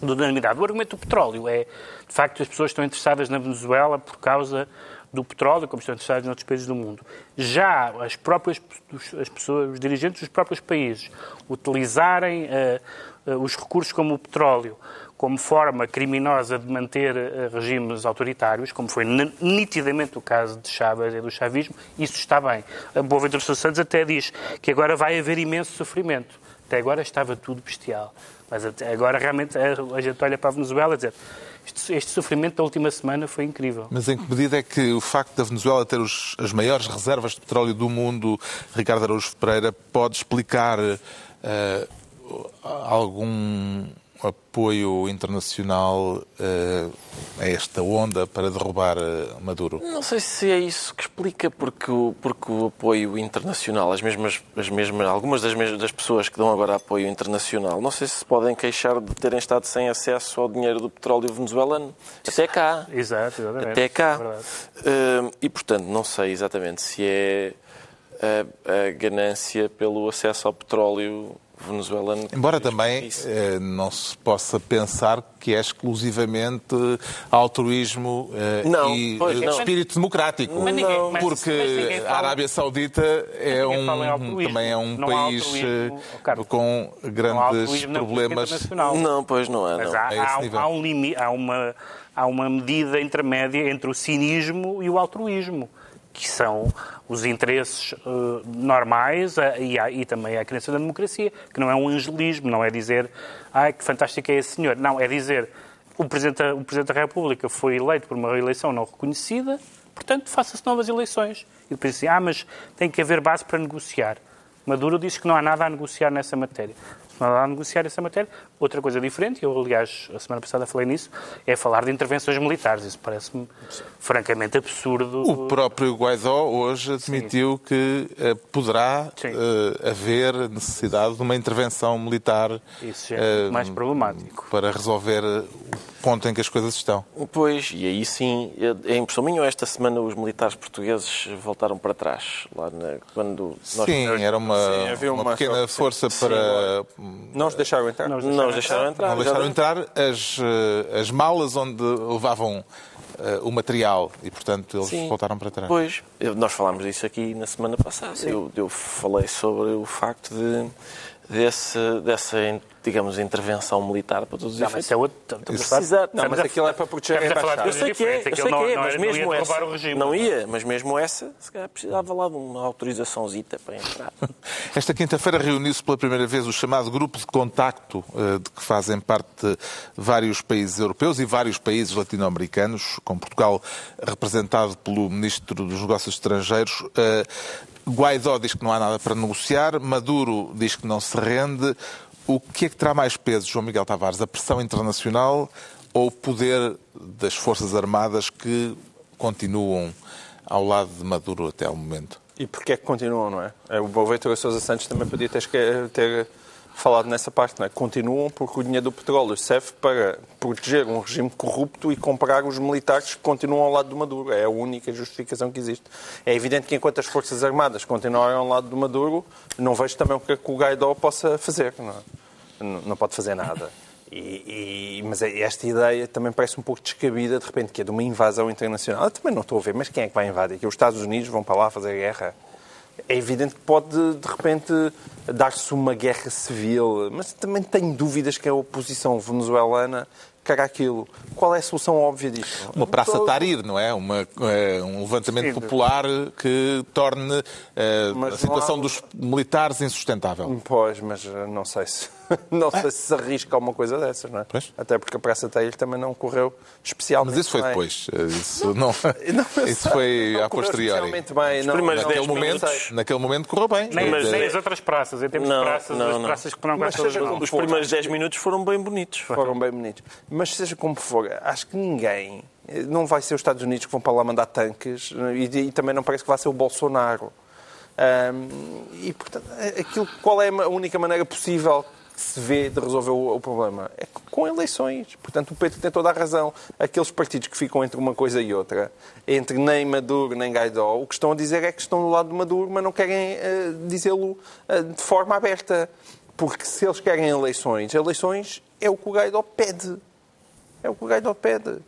de unanimidade. O argumento do petróleo é, de facto, as pessoas estão interessadas na Venezuela por causa do petróleo, como estão interessadas em outros países do mundo. Já as próprias as pessoas, os dirigentes dos próprios países utilizarem uh, os recursos como o petróleo como forma criminosa de manter uh, regimes autoritários, como foi nitidamente o caso de Chávez e do chavismo, isso está bem. A Boaventura Santos até diz que agora vai haver imenso sofrimento. Até agora estava tudo bestial. Mas agora realmente a gente olha para a Venezuela e dizer este, este, sofrimento da última semana foi incrível. Mas em que medida é que o facto da Venezuela ter os, as maiores reservas de petróleo do mundo, Ricardo Araújo Pereira, pode explicar uh, algum apoio internacional uh, a esta onda para derrubar uh, Maduro? Não sei se é isso que explica, porque o, porque o apoio internacional, as mesmas, as mesmas, algumas das, mesmas, das pessoas que dão agora apoio internacional, não sei se se podem queixar de terem estado sem acesso ao dinheiro do petróleo venezuelano. Até cá. Exato, exatamente. Até cá. Uh, e, portanto, não sei exatamente se é a, a ganância pelo acesso ao petróleo venezuelano. Embora também eh, não se possa pensar que é exclusivamente altruísmo eh, não, e pois, não. espírito democrático. Mas ninguém, mas, porque mas a Arábia Saudita é um, também é um país eh, com grandes problemas. Não, pois não é. Não. Mas há, há, há, um limite, há, uma, há uma medida intermédia entre o cinismo e o altruísmo que são os interesses uh, normais uh, e, e, também a crença da democracia, que não é um angelismo, não é dizer ai que fantástico é esse senhor. Não, é dizer o Presidente, o Presidente da República foi eleito por uma eleição não reconhecida, portanto faça-se novas eleições. E depois assim, ah, mas tem que haver base para negociar. Maduro disse que não há nada a negociar nessa matéria a negociar essa matéria. Outra coisa diferente, eu aliás a semana passada falei nisso, é falar de intervenções militares. Isso parece-me francamente absurdo. O próprio Guaidó hoje admitiu sim. que uh, poderá uh, haver necessidade de uma intervenção militar. Isso é uh, mais problemático. Para resolver o ponto em que as coisas estão. Pois, e aí sim, é impressão minha, esta semana os militares portugueses voltaram para trás, lá na, quando nós... Sim, era uma, sim, uma, uma, pequena força sim, para... Não os deixaram entrar? Não os deixaram, não deixaram entrar. Não deixaram entrar as, eh, as malas onde levavam uh, o material e, portanto, eles Sim. voltaram para trás. Pois, eu, nós falámos disso aqui na semana passada. Eu, eu, falei sobre o facto de, desse, dessa digamos, intervenção militar para todos os não, efeitos. Mas é outro, Exato. Não, mas aquilo é para proteger a embaixada. Eu sei que é, eu sei que é, mas mesmo essa... Não ia, mas mesmo essa, se calhar precisava lá de uma autorizaçãozita para entrar. Esta quinta-feira reuniu-se pela primeira vez o chamado Grupo de Contacto, eh, de que fazem parte vários países europeus e vários países latino-americanos, com Portugal representado pelo Ministro dos Negócios Estrangeiros. Eh, Guaidó diz que não há nada para negociar, Maduro diz que não se rende. O que é que terá mais peso, João Miguel Tavares? A pressão internacional ou o poder das Forças Armadas que continuam ao lado de Maduro até ao momento? E porquê é que continuam, não é? é o Boaventura Sousa Santos também podia ter, ter falado nessa parte, não é? Continuam porque o dinheiro do petróleo serve para proteger um regime corrupto e comprar os militares que continuam ao lado do Maduro. É a única justificação que existe. É evidente que enquanto as Forças Armadas continuarem ao lado do Maduro, não vejo também o que, o Guaidó possa fazer. Não, é? não pode fazer nada. E, e, mas é, esta ideia também parece um pouco descabida, de repente, que é de uma invasão internacional. Eu também não estou a ver, mas quem é que vai invadir? Que os Estados Unidos vão para lá fazer guerra? É evidente que pode, de repente, dar-se uma guerra civil, mas também tenho dúvidas que a oposição venezuelana quer aquilo. Qual é a solução óbvia disto? Uma praça Tarir, não é? Uma, é um levantamento Sim. popular que torne uh, a situação há... dos militares insustentável. Pois, mas não sei se não sei se se arrisca a uma coisa dessas, não é? Pois. Até porque a Praça Taylor também não correu especialmente Mas isso foi bem. depois. Isso, não, não, isso foi não a posteriori. Bem, não, naquele, momento, naquele momento correu bem. Nem, mas, nem as outras praças, em termos não, de praças, não, as praças que foram quase todas Os primeiros 10 minutos foram bem bonitos. Foram bem bonitos. Mas seja como for, acho que ninguém não vai ser os Estados Unidos que vão para lá mandar tanques e, e também não parece que vai ser o Bolsonaro. Um, e, portanto, aquilo, qual é a única maneira possível se vê de resolver o, problema? É com eleições. Portanto, o Pedro tem toda a razão. Aqueles partidos que ficam entre uma coisa e outra, entre nem Maduro nem Guaidó, o que estão a dizer é que estão do lado de Maduro, mas não querem uh, dizê-lo uh, de forma aberta. Porque se eles querem eleições, eleições é o que o Guaidó pede. É o que o Guaidó pede.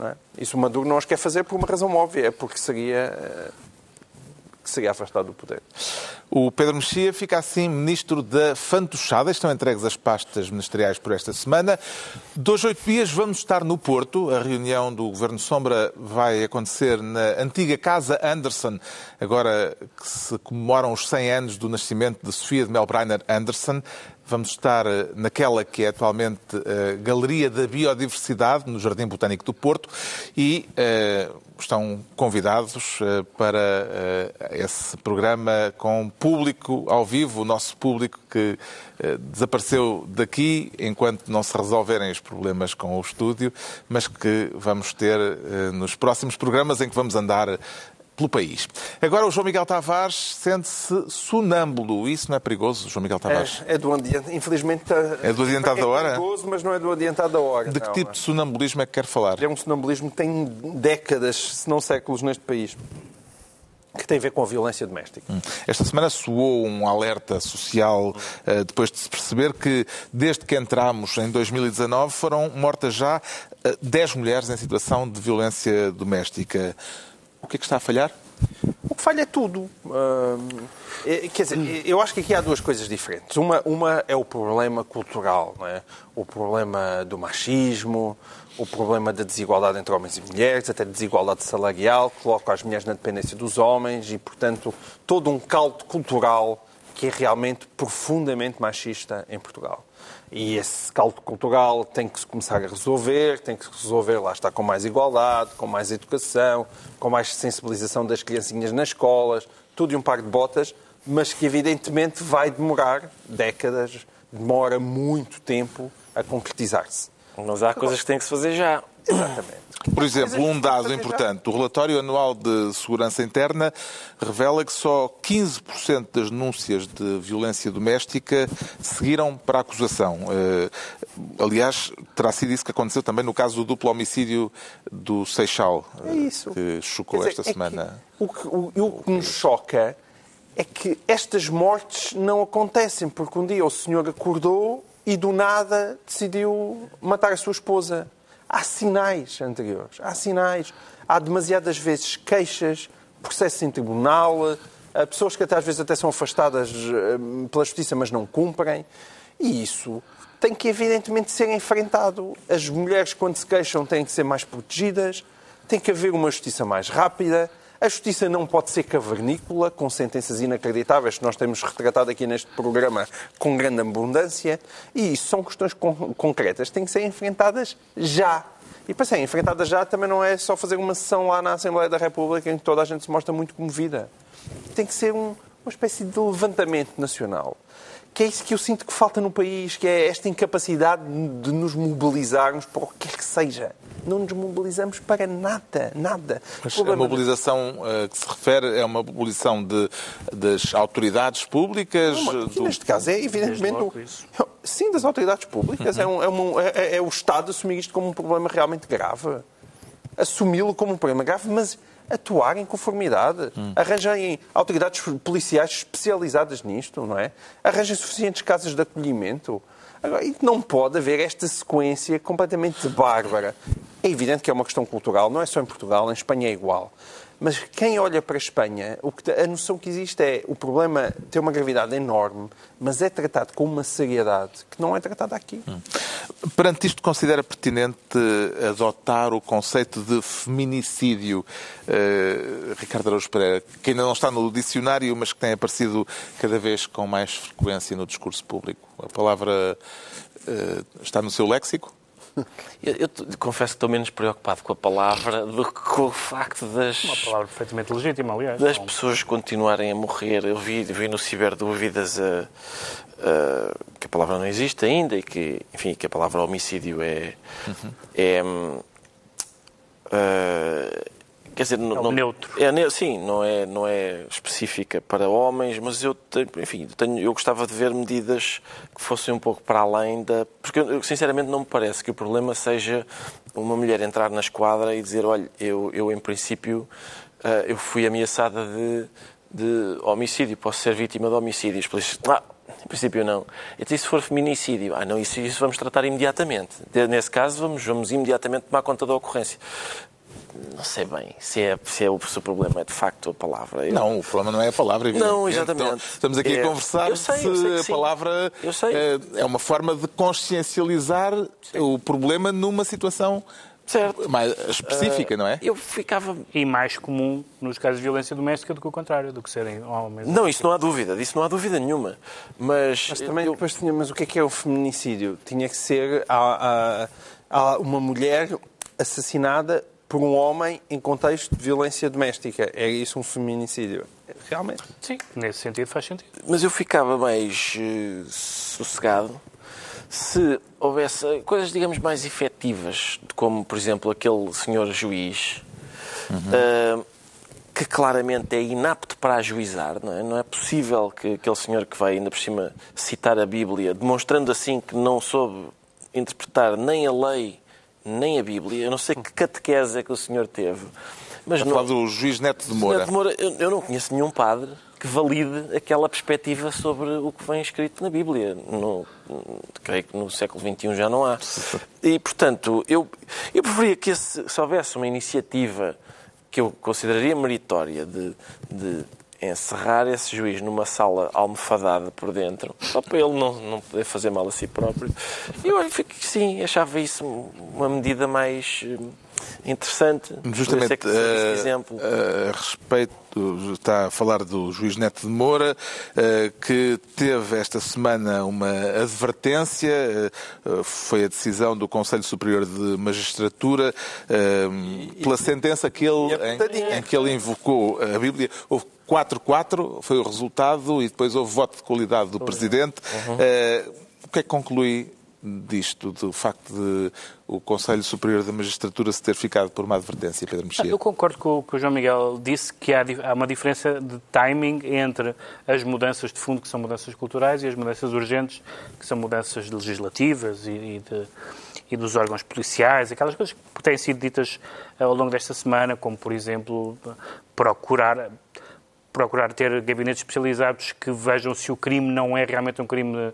É? Isso o Maduro não os quer fazer por uma razão óbvia, é porque seria, eh, que seria afastado do poder. O Pedro Mexia fica assim ministro da Fantochada. Estão entregues as pastas ministeriais por esta semana. Dois, oito dias vamos estar no Porto. A reunião do Governo Sombra vai acontecer na antiga Casa Anderson, agora que se comemoram os 100 anos do nascimento de Sofia de Melbreiner Anderson. Vamos estar eh, naquela que é atualmente a Galeria da Biodiversidade, no Jardim Botânico do Porto, e uh, estão convidados uh, para uh, esse programa com público ao vivo, o nosso público que desapareceu daqui enquanto não se resolverem os problemas com o estúdio, mas que vamos ter nos próximos programas em que vamos andar pelo país. Agora o João Miguel Tavares sente-se sonâmbulo. Isso não é perigoso, João Miguel Tavares? É, é do adiantado, infelizmente... É do adiantado da hora? É perigoso, mas não é do adiantado da hora. De que não, tipo de sonambulismo é que quer falar? É um sonambulismo que tem décadas, se não séculos, neste país que tem a ver com a violência doméstica. Hum. Esta semana soou um alerta social uh, depois de se perceber que, desde que entramos em 2019, foram mortas já uh, 10 mulheres em situação de violência doméstica. O que é que está a falhar? O que falha é tudo. É, quer dizer, eu acho que aqui há duas coisas diferentes. Uma, uma é o problema cultural, é? o problema do machismo, o problema da desigualdade entre homens e mulheres, até desigualdade salarial, que coloca as mulheres na dependência dos homens e, portanto, todo um caldo cultural que é realmente profundamente machista em Portugal. E esse caldo cultural tem que se começar a resolver, tem que se resolver, lá está, com mais igualdade, com mais educação, com mais sensibilização das criancinhas nas escolas, tudo de um par de botas, mas que evidentemente vai demorar décadas, demora muito tempo a concretizar-se. Mas há coisas que têm que se fazer já. Exatamente. Por exemplo, um dado importante. O relatório anual de segurança interna revela que só 15% das denúncias de violência doméstica seguiram para a acusação. Eh, aliás, terá sido isso que aconteceu também no caso do duplo homicídio do Seixal, é isso. que chocou dizer, esta é semana. o, que, o, o que nos choca é que estas mortes não acontecem porque um dia o senhor acordou e do nada decidiu matar a sua esposa. Há sinais anteriores, há sinais. Há demasiadas vezes queixas, processos em tribunal, eh, pessoas que até às vezes até são afastadas eh, pela justiça, mas não cumprem. E isso tem que evidentemente ser enfrentado. As mulheres, quando se queixam, têm que ser mais protegidas, tem que haver uma justiça mais rápida, a justiça não pode ser cavernícola, com sentenças inacreditáveis, que nós temos retratado aqui neste programa com grande abundância, e isso são questões con concretas, têm que ser enfrentadas já. E para ser enfrentadas já também não é só fazer uma sessão lá na Assembleia da República em que toda a gente se mostra muito comovida. Tem que ser um, uma espécie de levantamento nacional que é isso que eu sinto que falta no país, que é esta incapacidade de nos mobilizarmos para o que quer que seja. Não nos mobilizamos para nada, nada. Mas a mobilização uh, que se refere é uma mobilização de, das autoridades públicas? Não, do... Neste caso é evidentemente... Sim, das autoridades públicas. Uhum. É, um, é, um, é, é o Estado assumir isto como um problema realmente grave. Assumi-lo como um problema grave, mas atuar em conformidade. Hum. Arranjem autoridades policiais especializadas nisto, não é? Arranjem suficientes casas de acolhimento. Agora, não pode haver esta sequência completamente bárbara. É evidente que é uma questão cultural, não é só em Portugal, em Espanha é igual. Mas quem olha para a Espanha, a noção que existe é o problema tem uma gravidade enorme, mas é tratado com uma seriedade que não é tratada aqui. Hum. Perante isto, considera pertinente adotar o conceito de feminicídio, uh, Ricardo Araújo Pereira, que ainda não está no dicionário, mas que tem aparecido cada vez com mais frequência no discurso público? A palavra uh, está no seu léxico? Eu, eu, confesso que estou menos preocupado com a palavra do que com o facto das. Uma palavra perfeitamente legítima, aliás. Das pessoas continuarem a morrer. Eu vi, vi no Ciberdúvidas a, a, que a palavra não existe ainda e que, enfim, que a palavra homicídio é. Uhum. é uh, Quer dizer, não, é neutro. É, sim, não é, não é específica para homens, mas eu tenho, enfim, tenho, eu gostava de ver medidas que fossem um pouco para além da. Porque, eu, sinceramente, não me parece que o problema seja uma mulher entrar na esquadra e dizer: olha, eu, eu em princípio, uh, eu fui ameaçada de, de homicídio, posso ser vítima de homicídio. E ah, em princípio não. Então, e se for feminicídio? Ah, não, isso, isso vamos tratar imediatamente. Nesse caso, vamos, vamos imediatamente tomar conta da ocorrência não sei bem se é, se é o, se o problema é de facto a palavra. Eu... Não, o problema não é a palavra. Não, exatamente. Então, estamos aqui é... a conversar sei, se a palavra é, é uma forma de consciencializar sim. o problema numa situação certo. mais específica, uh, não é? Eu ficava... E mais comum nos casos de violência doméstica do que o contrário, do que serem homens. Não, isso não há dúvida, disso não há dúvida nenhuma. Mas, mas também eu... depois tinha, mas o que é que é o feminicídio? Tinha que ser a, a, a uma mulher assassinada por um homem em contexto de violência doméstica. É isso um feminicídio? Realmente. Sim, nesse sentido faz sentido. Mas eu ficava mais uh, sossegado se houvesse coisas, digamos, mais efetivas, como, por exemplo, aquele senhor juiz, uhum. uh, que claramente é inapto para ajuizar, não é? Não é possível que aquele senhor que vai ainda por cima citar a Bíblia, demonstrando assim que não soube interpretar nem a lei nem a Bíblia. Eu não sei que catequese é que o senhor teve. Mas não... falar do juiz Neto de Moura. Neto de Moura eu, eu não conheço nenhum padre que valide aquela perspectiva sobre o que vem escrito na Bíblia. No, creio que no século XXI já não há. E, portanto, eu, eu preferia que esse, se houvesse uma iniciativa que eu consideraria meritória de, de encerrar esse juiz numa sala almofadada por dentro, só para ele não, não poder fazer mal a si próprio. E eu sim, achava isso uma medida mais eh, interessante. Justamente, é uh, exemplo. Uh, a respeito, está a falar do juiz Neto de Moura, uh, que teve esta semana uma advertência, foi a decisão do Conselho Superior de Magistratura, pela sentença que ele, em, em, que ele invocou a Bíblia. Houve 4-4 foi o resultado e depois houve voto de qualidade do Presidente. Uhum. Uh, o que é que conclui disto, do facto de o Conselho Superior da Magistratura se ter ficado por uma advertência, Pedro Mexia? Eu concordo com o que o João Miguel disse, que há, há uma diferença de timing entre as mudanças de fundo, que são mudanças culturais, e as mudanças urgentes, que são mudanças legislativas e, e, de, e dos órgãos policiais, aquelas coisas que têm sido ditas ao longo desta semana, como, por exemplo, procurar procurar ter gabinetes especializados que vejam se o crime não é realmente um crime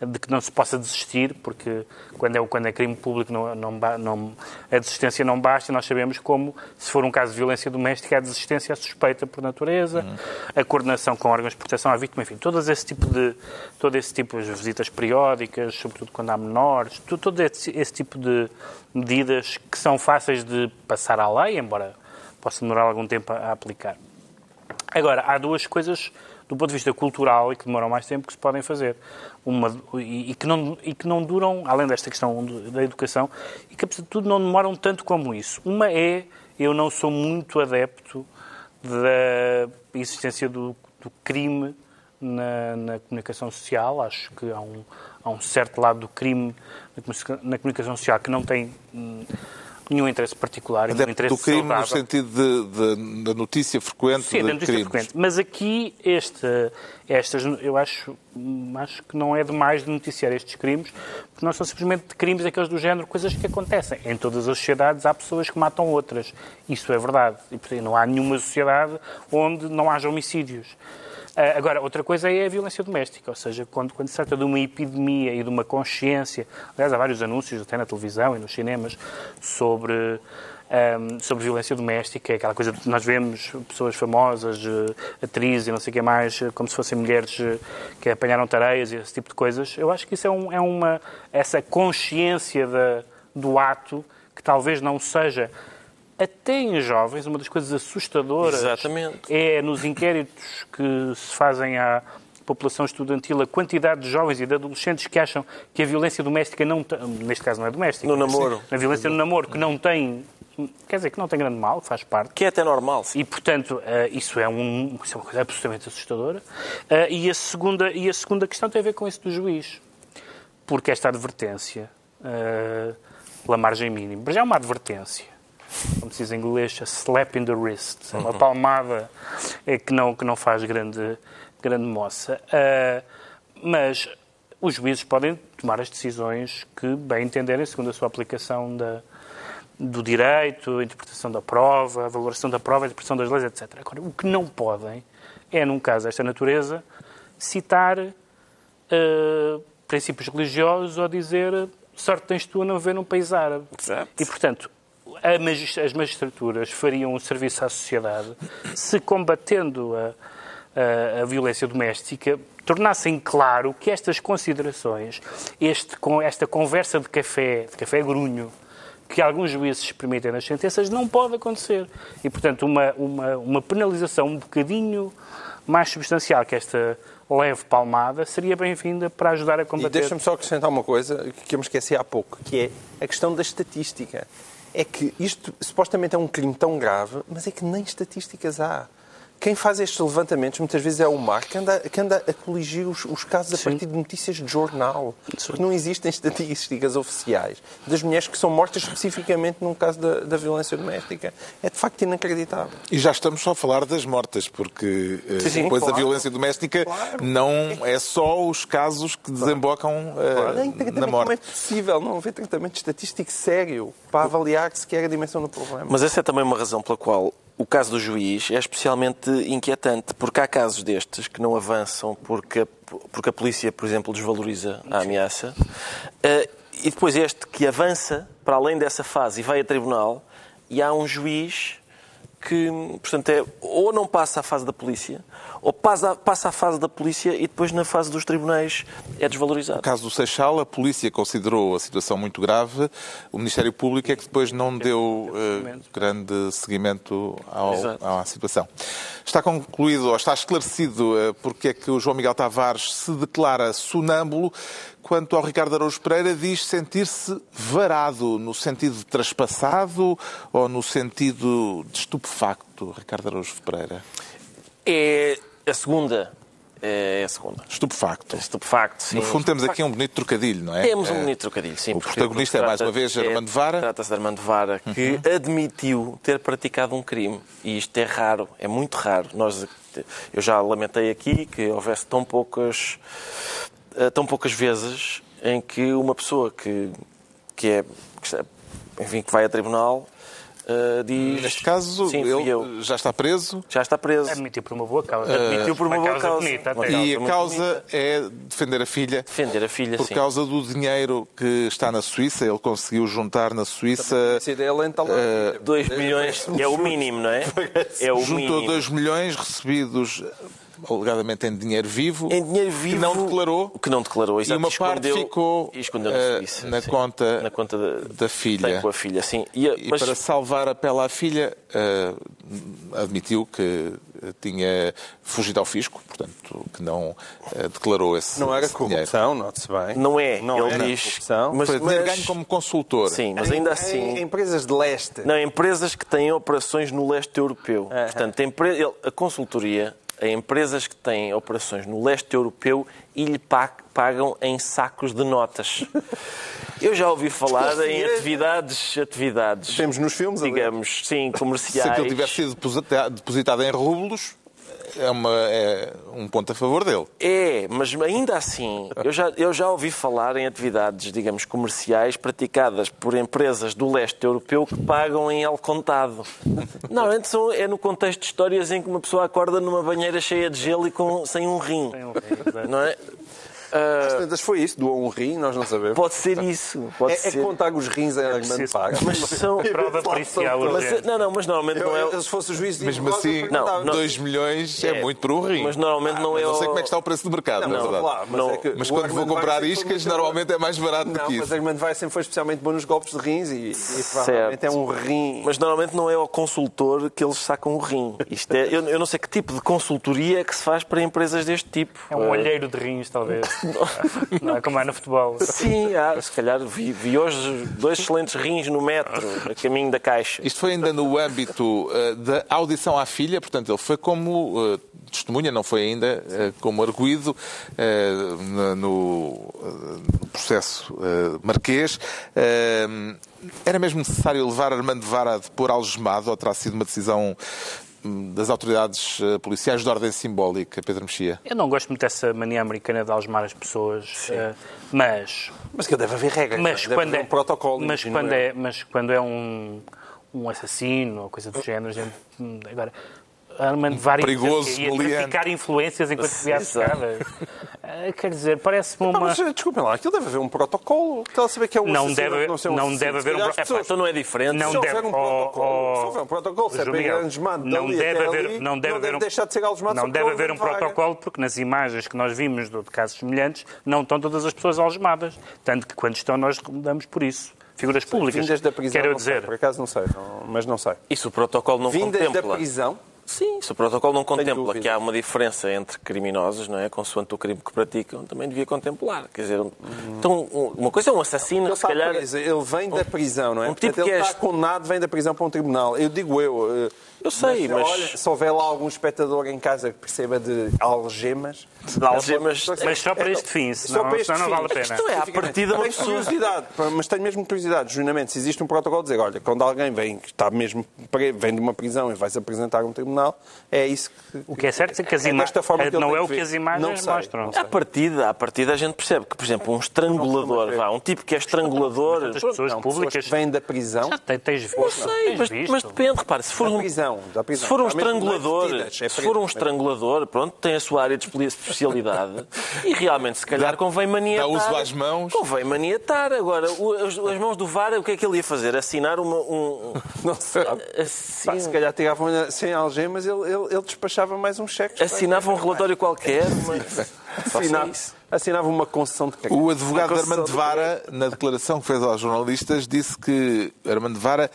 de que não se possa desistir, porque quando é, quando é crime público não, não, não, a desistência não basta, e nós sabemos como, se for um caso de violência doméstica, a desistência é suspeita por natureza, uhum. a coordenação com órgãos de proteção à vítima, enfim, todo esse tipo de, todo esse tipo de visitas periódicas, sobretudo quando há menores, todo, todo esse, esse tipo de medidas que são fáceis de passar à lei, embora possa demorar algum tempo a, a aplicar. Agora, há duas coisas do ponto de vista cultural e que demoram mais tempo que se podem fazer. Uma, e, e, que não, e que não duram, além desta questão da educação, e que, apesar de tudo, não demoram tanto como isso. Uma é, eu não sou muito adepto da existência do, do crime na, na, comunicação social. Acho que há um, há um certo lado do crime na, na comunicação social que não tem hum, nenhum interesse particular. Adepto interesse do crime saudável. no sentido da notícia frequente Sim, de da notícia crimes. frequente. Mas aqui, este, estas, eu acho, acho que não é demais de noticiar estes crimes, porque não são simplesmente crimes aqueles do género, coisas que acontecem. Em todas as sociedades há pessoas que matam outras. Isso é verdade. E, portanto, não há nenhuma sociedade onde não haja homicídios. Uh, agora, outra coisa é a violência doméstica, ou seja, quando, quando se trata de uma epidemia e de uma consciência, aliás, há vários anúncios até na televisão e nos cinemas sobre um, sobre violência doméstica, aquela coisa de nós vemos pessoas famosas, uh, atrizes e não sei o que mais, uh, como se fossem mulheres que apanharam tareias e esse tipo de coisas. Eu acho que isso é, um, é uma. essa consciência do ato que talvez não seja. Até em jovens, uma das coisas assustadoras Exatamente. é nos inquéritos que se fazem à população estudantil, a quantidade de jovens e de adolescentes que acham que a violência doméstica não tem, neste caso não é doméstica, no namoro. a violência no namoro que não tem quer dizer, que não tem grande mal, faz parte. Que é até normal. Sim. E, portanto, uh, isso, é um, isso é uma coisa absolutamente assustadora. Uh, e, a segunda, e a segunda questão tem a ver com isso do juiz. Porque esta advertência, uh, pela margem mínima, já é uma advertência, como se diz em inglês, a slap in the wrist, uma uhum. palmada que não, que não faz grande, grande moça. mas os juízes podem tomar as decisões que bem entenderem, segundo a sua aplicação da, do direito, a interpretação da prova, a valoração da prova, a interpretação das leis, etc. Agora, o que não podem é, num caso desta natureza, citar uh, princípios religiosos ou dizer sorte tens tu a não ver um país árabe. Exato. E, portanto, as magistraturas fariam um serviço à sociedade se, combatendo a, a, a violência doméstica, tornassem claro que estas considerações, este, com esta conversa de café, de café grunho, que alguns juízes permitem nas sentenças não pode acontecer. E, portanto, uma, uma, uma penalização um bocadinho mais substancial que esta leve palmada seria bem-vinda para ajudar a combater. E deixa-me só acrescentar uma coisa que eu me esqueci há pouco, que é a questão da estatística. É que isto supostamente é um crime tão grave, mas é que nem estatísticas há. Quem faz estes levantamentos muitas vezes é o MAR, que anda, que anda a coligir os, os casos a Sim. partir de notícias de jornal. Sim. Porque não existem estatísticas oficiais das mulheres que são mortas especificamente num caso da, da, violência doméstica. É de facto inacreditável. E já estamos só a falar das mortas, porque eh, sim, depois claro. a violência doméstica claro. não é só os casos que desembocam claro. uh, na morte. Como é possível não haver tratamento estatístico sério para avaliar sequer a dimensão do problema? Mas essa é também uma razão pela qual o caso do juiz é especialmente inquietante, porque há casos destes que não avançam porque a, porque a polícia, por exemplo, desvaloriza a ameaça, uh, e depois este que avança para além dessa fase e vai a tribunal, e há um juiz que, portanto, é, ou não passa a fase da polícia, ou passa, passa a fase da polícia e depois na fase dos tribunais é desvalorizado. No caso do Seixal, a polícia considerou a situação muito grave, o Ministério Público é que depois não deu uh, grande seguimento ao, à situação. Está concluído, ou está esclarecido, uh, porque é que o João Miguel Tavares se declara sonâmbulo, quanto ao Ricardo Araújo Pereira, diz sentir-se varado, no sentido de traspassado ou no sentido de estupefacto, Ricardo Araújo Pereira? É a segunda. É a segunda. Estupefacto. Estupefacto, sim. No fundo temos aqui um bonito trocadilho, não é? Temos um é. bonito trocadilho, sim. O protagonista é, mais uma vez, Armando Vara. Trata-se de Armando Vara, que uhum. admitiu ter praticado um crime. E isto é raro, é muito raro. Nós, eu já lamentei aqui que houvesse tão poucas, eh, tão poucas vezes em que uma pessoa que, que é, enfim, que vai a tribunal Uh, diz... Neste caso, Sim, ele eu. já está preso. Já está preso. Admitiu por uma boa causa. Uh, Admitiu por uma, uma boa causa. Bonita, e a causa é defender a filha. Defender a filha, Por sim. causa do dinheiro que está na Suíça. Ele conseguiu juntar na Suíça... Uh, 2 milhões, é o mínimo, não é? É o Juntou 2 milhões recebidos alegadamente em dinheiro vivo, em dinheiro vivo que não declarou, que não declarou exato, e uma parte ficou uh, na, conta na conta de, da filha. com a filha, sim. E, e mas... para salvar a pele à filha, uh, admitiu que tinha fugido ao fisco, portanto, que não uh, declarou esse Não era corrupção, note-se bem. Não é, não ele diz. Corrupção. Mas, Foi mas... ganho como consultor. Sim, mas ainda assim... Em, empresas de leste. Não, empresas que têm operações no leste europeu. Uh -huh. Portanto, a consultoria a empresas que têm operações no leste europeu e lhe pagam em sacos de notas. Eu já ouvi falar em atividades, atividades. Temos nos filmes, digamos, sim, comerciais. Se aquilo tivesse sido depositado em rublos, é, uma, é um ponto a favor dele. É, mas ainda assim, eu já, eu já ouvi falar em atividades, digamos, comerciais praticadas por empresas do leste europeu que pagam em al contado. Normalmente são, é no contexto de histórias em que uma pessoa acorda numa banheira cheia de gelo e com, sem um rim. Sem um rim, não é? Uh, foi isso, doou um rim, nós não sabemos. Pode ser isso. Pode é, ser. é contar os rins em é argumento paga. Mas são prova policial. Mas, não, não, mas normalmente eu, não é. Se fosse o juiz, mesmo assim, não, 2 milhões é, é, muito por um rim. Mas normalmente ah, não é. Não sei como é que está o preço do mercado, não, na verdade. Claro, mas, não, é mas quando vou comprar iscas, normalmente é mais barato do que isso. Mas Armando vai sempre foi especialmente bom nos golpes de rins e, e provavelmente é um rim. Mas normalmente não é ao consultor que eles sacam o rim. Isto é, eu, eu não sei que tipo de consultoria é que se faz para empresas deste tipo. É um olheiro de rins, talvez. Não é como é no futebol. Sim, ah, se calhar vi, vi, hoje dois excelentes rins no metro, a caminho da caixa. Isto foi ainda no âmbito uh, da audição à filha, portanto, ele foi como uh, testemunha, não foi ainda uh, como arguído no, no, processo marquês. era mesmo necessário levar Armando Vara a depor algemado ou terá sido uma decisão das autoridades eh, policiais de ordem simbólica, Pedro Mexia? Eu não gosto muito dessa mania americana de algemar as pessoas, uh, mas... Mas que deve haver regras, mas deve quando haver é, um protocolo. Mas quando, é, mas quando é um, um assassino ou coisa do género, gente, agora, Armando várias perigoso, e a traficar influências enquanto as escadas. Ah, quer dizer, parece-me uma... Mas, desculpem lá, aquilo deve haver um protocolo. Ela saber que é um não deve, não, não deve haver um protocolo. Então não é diferente. Não se deve houver um protocolo, oh, se houver um protocolo, se é para algemado não deve haver, não deve haver um, deixar de ser algemado Não deve haver um protocolo porque nas imagens que nós vimos de casos semelhantes não estão todas as pessoas algemadas. Tanto que quando estão nós damos por isso figuras públicas. Vindas da prisão, quero dizer. Sei, por acaso não sei, não, mas não sei. Isso o protocolo não Vindas contempla. da prisão? Sim, se o protocolo não contempla que há uma diferença entre criminosos, não é? Consoante o crime que praticam, também devia contemplar. Quer dizer, hum. então, uma coisa é um assassino, ele se calhar... Ele vem da prisão, não é? Um tipo Portanto, que ele é... está condenado, vem da prisão para um tribunal. Eu digo eu, eh, eu sei, mas... Olha, se houver lá algum espectador em casa que perceba de algemas... De algemas, mas só para este fim, senão, só para este não vale a pena. Isto é, a partida uma pessoa... curiosidade, mas tenho mesmo curiosidade, justamente, se existe um protocolo de dizer, olha, quando alguém vem, está mesmo, vem de uma prisão e vai-se apresentar a um tribunal, é isso que... O que é certo é que as é imagens... Não é o que as imagens mostram. À partida, à partida a gente percebe que, por exemplo, um estrangulador, vá, um tipo que é estrangulador... As pessoas públicas... que vêm da prisão... Já tens visto. Não sei, mas depende, repare, se for um... Se for um estrangulador, é se for um estrangulador, pronto, tem a sua área de especialidade e realmente, se calhar, convém maniatar. Dá uso às mãos. Convém maniatar. Agora, as, as mãos do VAR, o que é que ele ia fazer? Assinar uma. Um, não sabe. Assim, se calhar tiravam sem algemas, ele, ele, ele despachava mais um cheque. Assinava um relatório qualquer, mas. Assinava, assinava uma concessão de O advogado Armando Vara, na declaração que fez aos jornalistas, disse que Armando Vara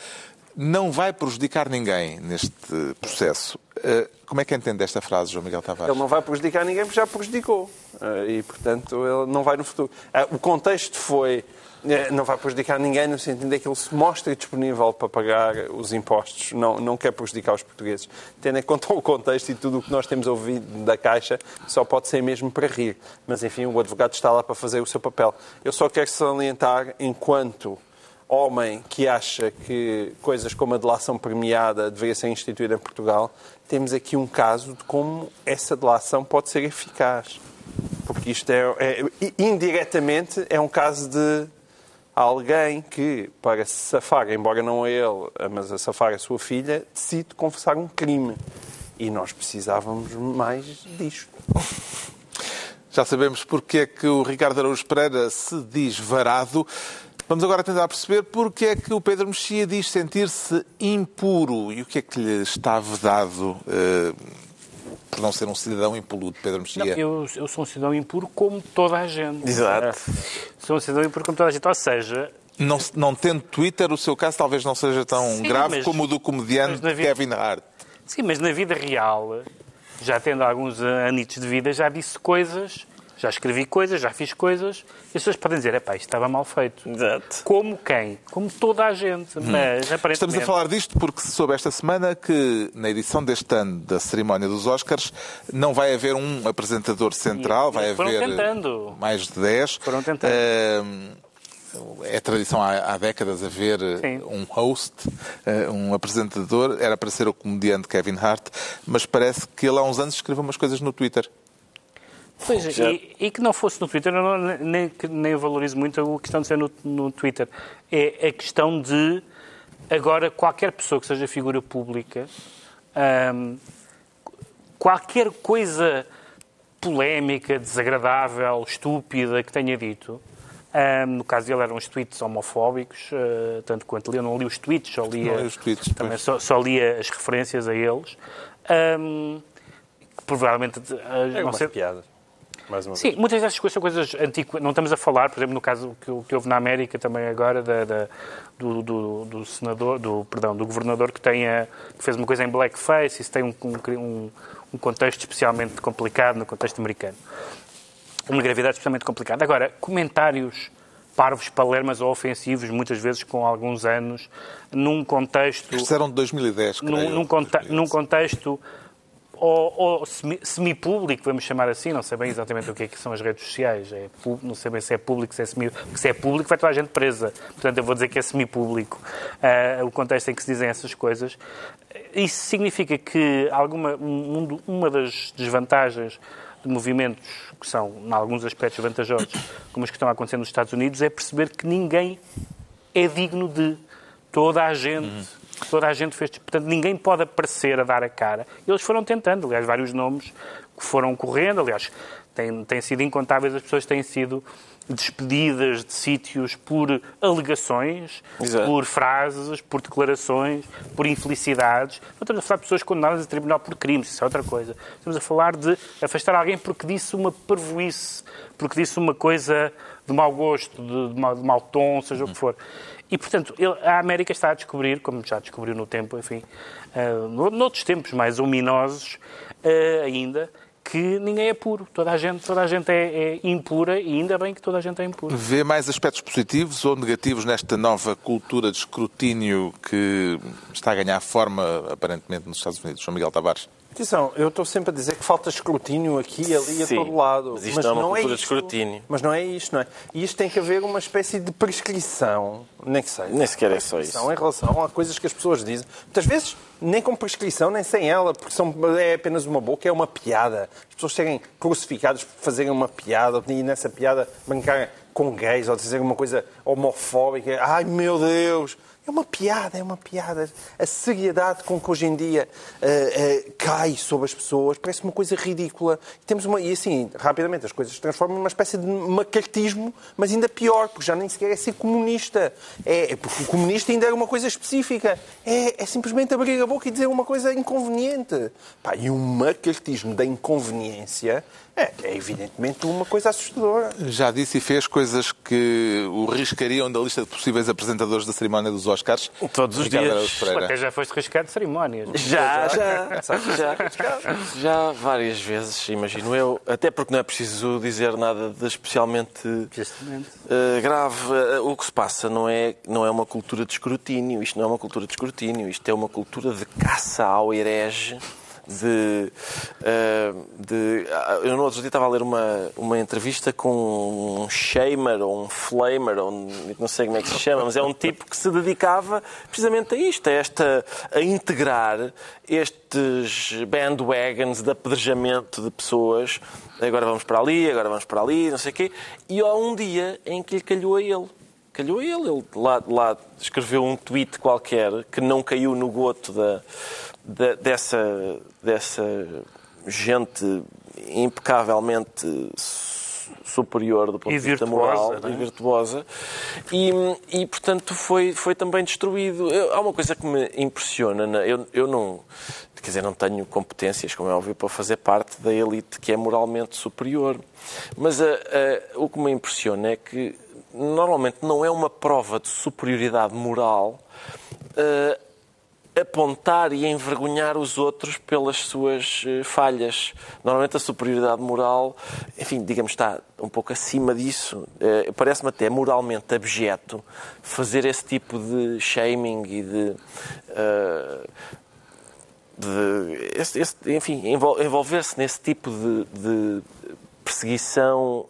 não vai prejudicar ninguém neste processo. Eh, como é que entende esta frase, João Miguel Tavares? Ele não vai prejudicar ninguém porque já prejudicou. Eh, e, portanto, ele não vai no futuro. Eh, o contexto foi. Não vai prejudicar ninguém no sentido de que ele se mostra disponível para pagar os impostos, não, não quer prejudicar os portugueses. Tendo em conta o contexto e tudo o que nós temos ouvido da Caixa, só pode ser mesmo para rir. Mas, enfim, o advogado está lá para fazer o seu papel. Eu só quero salientar, enquanto homem que acha que coisas como a delação premiada deveria ser instituída em Portugal, temos aqui um caso de como essa delação pode ser eficaz. Porque isto é, é indiretamente é um caso de alguém que, para se safar, embora não é ele, mas a safar a sua filha, decide confessar um crime. E nós precisávamos mais disto. Já sabemos porque é que o Ricardo Araújo Pereira se diz varado. Vamos agora tentar perceber porque é que o Pedro Mexia diz sentir-se impuro e o que é que lhe está vedado uh, por não ser um cidadão impoluto, Pedro Mexia? Não, eu, eu, sou um cidadão impuro como toda a gente. Exato. É. Sou um cidadão impuro como toda a gente. Ou seja, não, não tendo Twitter, o seu caso talvez não seja tão Sim, grave mas, como o do comediante vida, Kevin Hart. Sim, mas na vida real, já tendo alguns anitos de vida, já disse coisas já escrevi coisas, já fiz coisas, e as pessoas podem dizer, epá, isto estava mal feito. Exato. Como quem? Como toda a gente. Hum. Mas, aparentemente... Estamos a falar disto porque se soube esta semana que na edição deste ano da cerimónia dos Oscars não vai haver um apresentador central, e, vai haver tentando. mais de 10. Foram tentando. Uh, é tradição há, há décadas haver Sim. um host, um apresentador, era para ser o comediante Kevin Hart, mas parece que ele há uns anos escreveu umas coisas no Twitter. Pois, e, e, que não fosse no Twitter, eu não, nem, nem valorizo muito a questão de ser no, no Twitter. É a questão de, agora, qualquer pessoa que seja figura pública, hum, qualquer coisa polémica, desagradável, estúpida que tenha dito, um, no caso dele eram os tweets homofóbicos, uh, tanto quanto li, eu não li os tweets, só lia, os tweets, também só, só, lia as referências a eles. Um, provavelmente... Uh, é uma sei, piada. Sim, vez. muitas dessas coisas são coisas antigas. Não estamos a falar, por exemplo, no caso que, que houve na América também agora, da, da do, do, do, senador, do, perdão, do governador que, tenha, que fez uma coisa em blackface, isso tem um, um, um contexto especialmente complicado no contexto americano. Uma gravidade especialmente complicada. Agora, comentários parvos, palermas ou ofensivos, muitas vezes com alguns anos, num contexto... Estes eram de 2010, creio. Num, num, conte, num contexto ou, ou semi-público, vamos chamar assim, não sei bem exatamente o que, é que são as redes sociais, é, não sei bem se é público, se é semi porque se é público vai toda a gente presa, portanto eu vou dizer que é semi-público uh, o contexto em que se dizem essas coisas. Isso significa que alguma, um, uma das desvantagens de movimentos que são, em alguns aspectos, vantajosos, como os que estão a acontecer nos Estados Unidos, é perceber que ninguém é digno de toda a gente. Uhum Toda a gente fez. Portanto, ninguém pode aparecer a dar a cara. Eles foram tentando, aliás, vários nomes que foram correndo. Aliás, têm, têm sido incontáveis as pessoas que têm sido despedidas de sítios por alegações, Exato. por frases, por declarações, por infelicidades. Não estamos a falar de pessoas condenadas a tribunal por crimes, isso é outra coisa. Estamos a falar de afastar alguém porque disse uma parvoíce, porque disse uma coisa de mau gosto, de, de, mau, de mau tom, seja o que for. E, portanto, a América está a descobrir, como já descobriu no tempo, enfim, uh, noutros tempos mais ominosos uh, ainda, que ninguém é puro. Toda a gente, toda a gente é, é, impura e ainda bem que toda a gente é impura. Vê mais aspectos positivos ou negativos nesta nova cultura de escrutínio que está a ganhar forma, aparentemente, nos Estados Unidos? João Miguel Tavares. Atenção, eu estou sempre a dizer que falta escrutínio aqui, ali, Sim, a todo lado. Mas isto mas é uma não é cultura é de escrutínio. Mas não é isto, não é? E isto tem que haver uma espécie de prescrição, nem que seja. Nem sequer é só isso. Em relação a coisas que as pessoas dizem. Muitas vezes, nem com prescrição, nem sem ela, porque são, é apenas uma boca, é uma piada. As pessoas serem crucificadas por fazerem uma piada e nessa piada brincarem com gays ou dizer uma coisa homofóbica. Ai, meu Deus! É uma piada, é uma piada. A seriedade com que hoje em dia uh, uh, cai sobre as pessoas parece uma coisa ridícula. E, temos uma, e assim, rapidamente, as coisas se transformam numa espécie de macartismo, mas ainda pior, porque já nem sequer é ser comunista. É, é porque o comunista ainda é uma coisa específica. É, é simplesmente abrir a boca e dizer uma coisa inconveniente. Pá, e um macartismo da inconveniência é, é evidentemente uma coisa assustadora. Já disse e fez coisas que o riscariam da lista de possíveis apresentadores da cerimónia dos Oscars. Todos os dias. Até já foste riscado de cerimónias. Já, já. já, já várias vezes, imagino eu. Até porque não é preciso dizer nada de especialmente uh, grave. Uh, o que se passa não é, não é uma cultura de escrutínio. Isto não é uma cultura de escrutínio. Isto é uma cultura de caça ao herege de, uh, de, eu no outro dia estava a ler uma, uma entrevista com um shamer ou um flamer, ou não sei como é que se chama, mas é um tipo que se dedicava precisamente a isto, a, esta, a integrar estes bandwagons de apedrejamento de pessoas. Agora vamos para ali, agora vamos para ali, não sei o quê. E há um dia em que lhe calhou a ele calhou a ele. Ele lá, lá escreveu um tweet qualquer que não caiu no goto da, da, dessa, dessa gente impecavelmente superior do ponto de vista moral é? e virtuosa e, e portanto foi, foi também destruído. Eu, há uma coisa que me impressiona, eu, eu não quer dizer, não tenho competências, como é óbvio, para fazer parte da elite que é moralmente superior. Mas a, a, o que me impressiona é que normalmente não é uma prova de superioridade moral uh, apontar e envergonhar os outros pelas suas eh, falhas. Normalmente a superioridade moral, enfim, digamos, está um pouco acima disso. Uh, Parece-me até moralmente abjeto fazer esse tipo de shaming e de. De esse, esse, enfim, envolver-se nesse tipo de, de perseguição,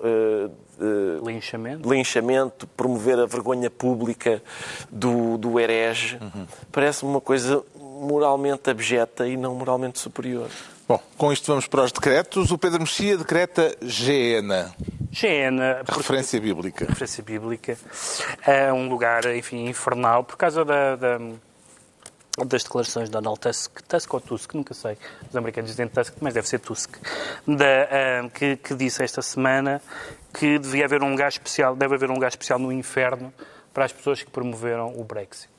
uh, linchamento. linchamento, promover a vergonha pública do, do herege. Uhum. Parece-me uma coisa moralmente abjeta e não moralmente superior. Bom, com isto vamos para os decretos. O Pedro Mexia decreta GENA. GENA. Referência bíblica. Referência bíblica. É um lugar, enfim, infernal por causa da, da das declarações de Donald Tusk, Tusk ou Tusk, nunca sei, os americanos dizem Tusk, mas deve ser Tusk, da, uh, que, que, disse esta semana que devia haver um lugar especial, deve haver um lugar especial no inferno para as pessoas que promoveram o Brexit.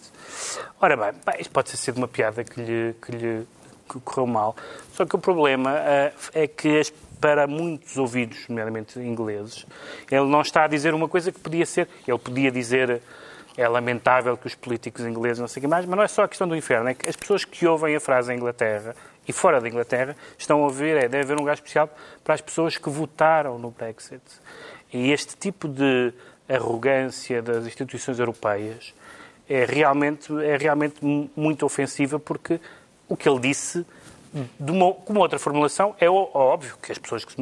Ora bem, bem isto pode ter sido uma piada que lhe, que lhe que correu mal, só que o problema uh, é que as, para muitos ouvidos, nomeadamente ingleses, ele não está a dizer uma coisa que podia ser, ele podia dizer é lamentável que os políticos ingleses não sei mais, mas não é só a questão do inferno, é que as pessoas que ouvem a frase em Inglaterra e fora da Inglaterra estão a ouvir, é, deve haver um lugar especial para as pessoas que votaram no Brexit. E este tipo de arrogância das instituições europeias é realmente, é realmente muito ofensiva porque o que ele disse uma, com outra formulação, é óbvio que as pessoas que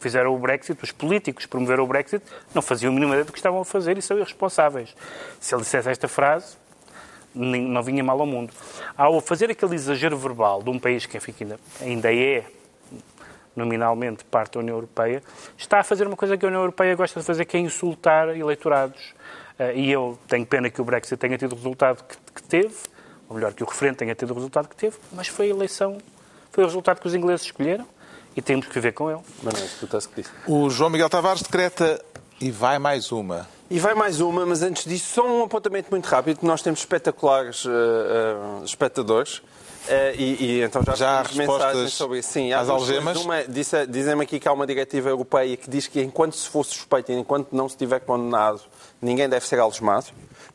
fizeram o Brexit, os políticos que promoveram o Brexit, não faziam a mínima ideia do que estavam a fazer e são irresponsáveis. Se ele dissesse esta frase, não vinha mal ao mundo. Ao fazer aquele exagero verbal de um país que, enfim, ainda, ainda é nominalmente parte da União Europeia, está a fazer uma coisa que a União Europeia gosta de fazer, que é insultar eleitorados. Eh, e eu tenho pena que o Brexit tenha tido o resultado que, que teve, ou melhor, que o referendo tenha tido o resultado que teve, mas foi a eleição foi o resultado que os ingleses escolheram e temos que viver com ele. Mas não é isso que disse. O João Miguel Tavares decreta e vai mais uma. E vai mais uma, mas antes disso, só um apontamento muito rápido, que nós temos espetaculares uh, uh, espectadores. Uh, e, e, então já, já há mensagens sobre isso. Sim, às algemas. Dizem-me aqui que há uma diretiva europeia que diz que enquanto se for suspeito e enquanto não se tiver condenado, ninguém deve ser algemado,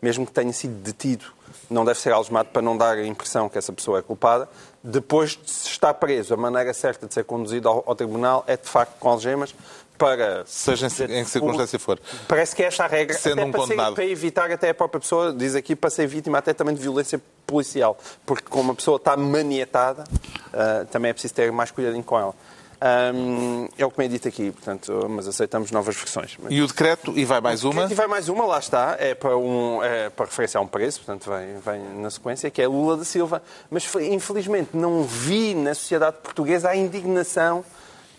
mesmo que tenha sido detido, não deve ser algemado para não dar a impressão que essa pessoa é culpada depois de se estar preso, a maneira certa de ser conduzido ao, ao tribunal é, de facto, com algemas, para... Seja em, em que circunstância for. Parece que é esta a regra. Sendo um para, condenado. Ser, para evitar até a própria pessoa, diz aqui, para ser vítima até também de violência policial. Porque como a pessoa está maniatada, uh, também é preciso ter mais cuidadinho com ela. Um, é o que me é dito aqui, portanto, mas aceitamos novas versões. E o decreto, e vai mais uma? E vai mais uma, lá está, é para, um, é para referência a um preço, portanto, vem, vem na sequência, que é Lula da Silva. Mas, infelizmente, não vi na sociedade portuguesa a indignação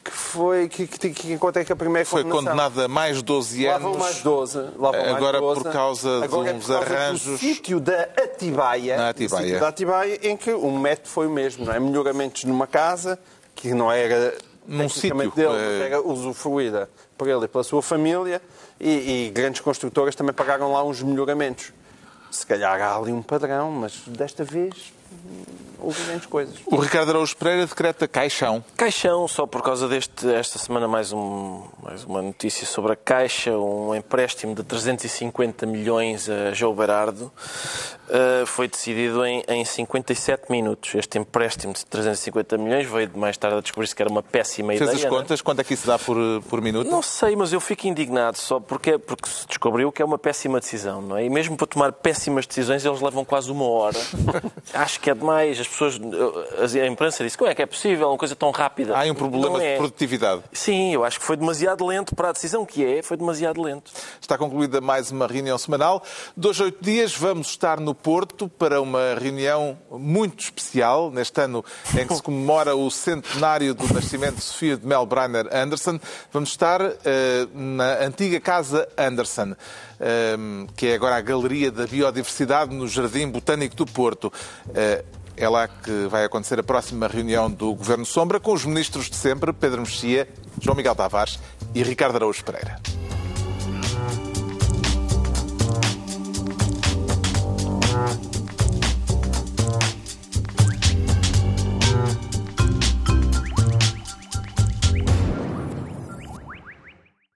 que foi que, que, que encontrei que a primeira foi condenada a mais 12 anos. Lá vão mais 12. Lá vão agora mais 12. por causa de uns é por causa arranjos. Do sítio da Atibaia, Na Atibaia. da Atibaia, em que o método foi o mesmo, não é? Melhoramentos numa casa que não era num sítio. dele, era usufruída por ele e pela sua família, e, e, grandes construtoras também pagaram lá uns melhoramentos. Se calhar há ali um padrão, mas desta vez coisas. O Ricardo Araújo Pereira decreta caixão. Caixão, só por causa deste, esta semana mais, um, mais uma notícia sobre a Caixa, um empréstimo de 350 milhões a João Berardo, uh, foi decidido em, em 57 minutos. Este empréstimo de 350 milhões veio de mais tarde a descobrir-se que era uma péssima Fez ideia. Fez as é? contas? Quanto é que isso dá por, por minuto? Não sei, mas eu fico indignado só porque, porque se descobriu que é uma péssima decisão, não é? E mesmo para tomar péssimas decisões eles levam quase uma hora. Acho que é demais. As pessoas, a imprensa disse, como é que é possível uma coisa tão rápida? Há um problema é. de produtividade. Sim, eu acho que foi demasiado lento para a decisão que é, foi demasiado lento. Está concluída mais uma reunião semanal. Dois, oito dias vamos estar no Porto para uma reunião muito especial, neste ano em que se comemora o centenário do nascimento de Sofia de Melbrenner Anderson. Vamos estar uh, na antiga Casa Anderson, uh, que é agora a Galeria da Biodiversidade no Jardim Botânico do Porto. Uh, é lá que vai acontecer a próxima reunião do Governo Sombra com os ministros de sempre, Pedro Mexia, João Miguel Tavares e Ricardo Araújo Pereira.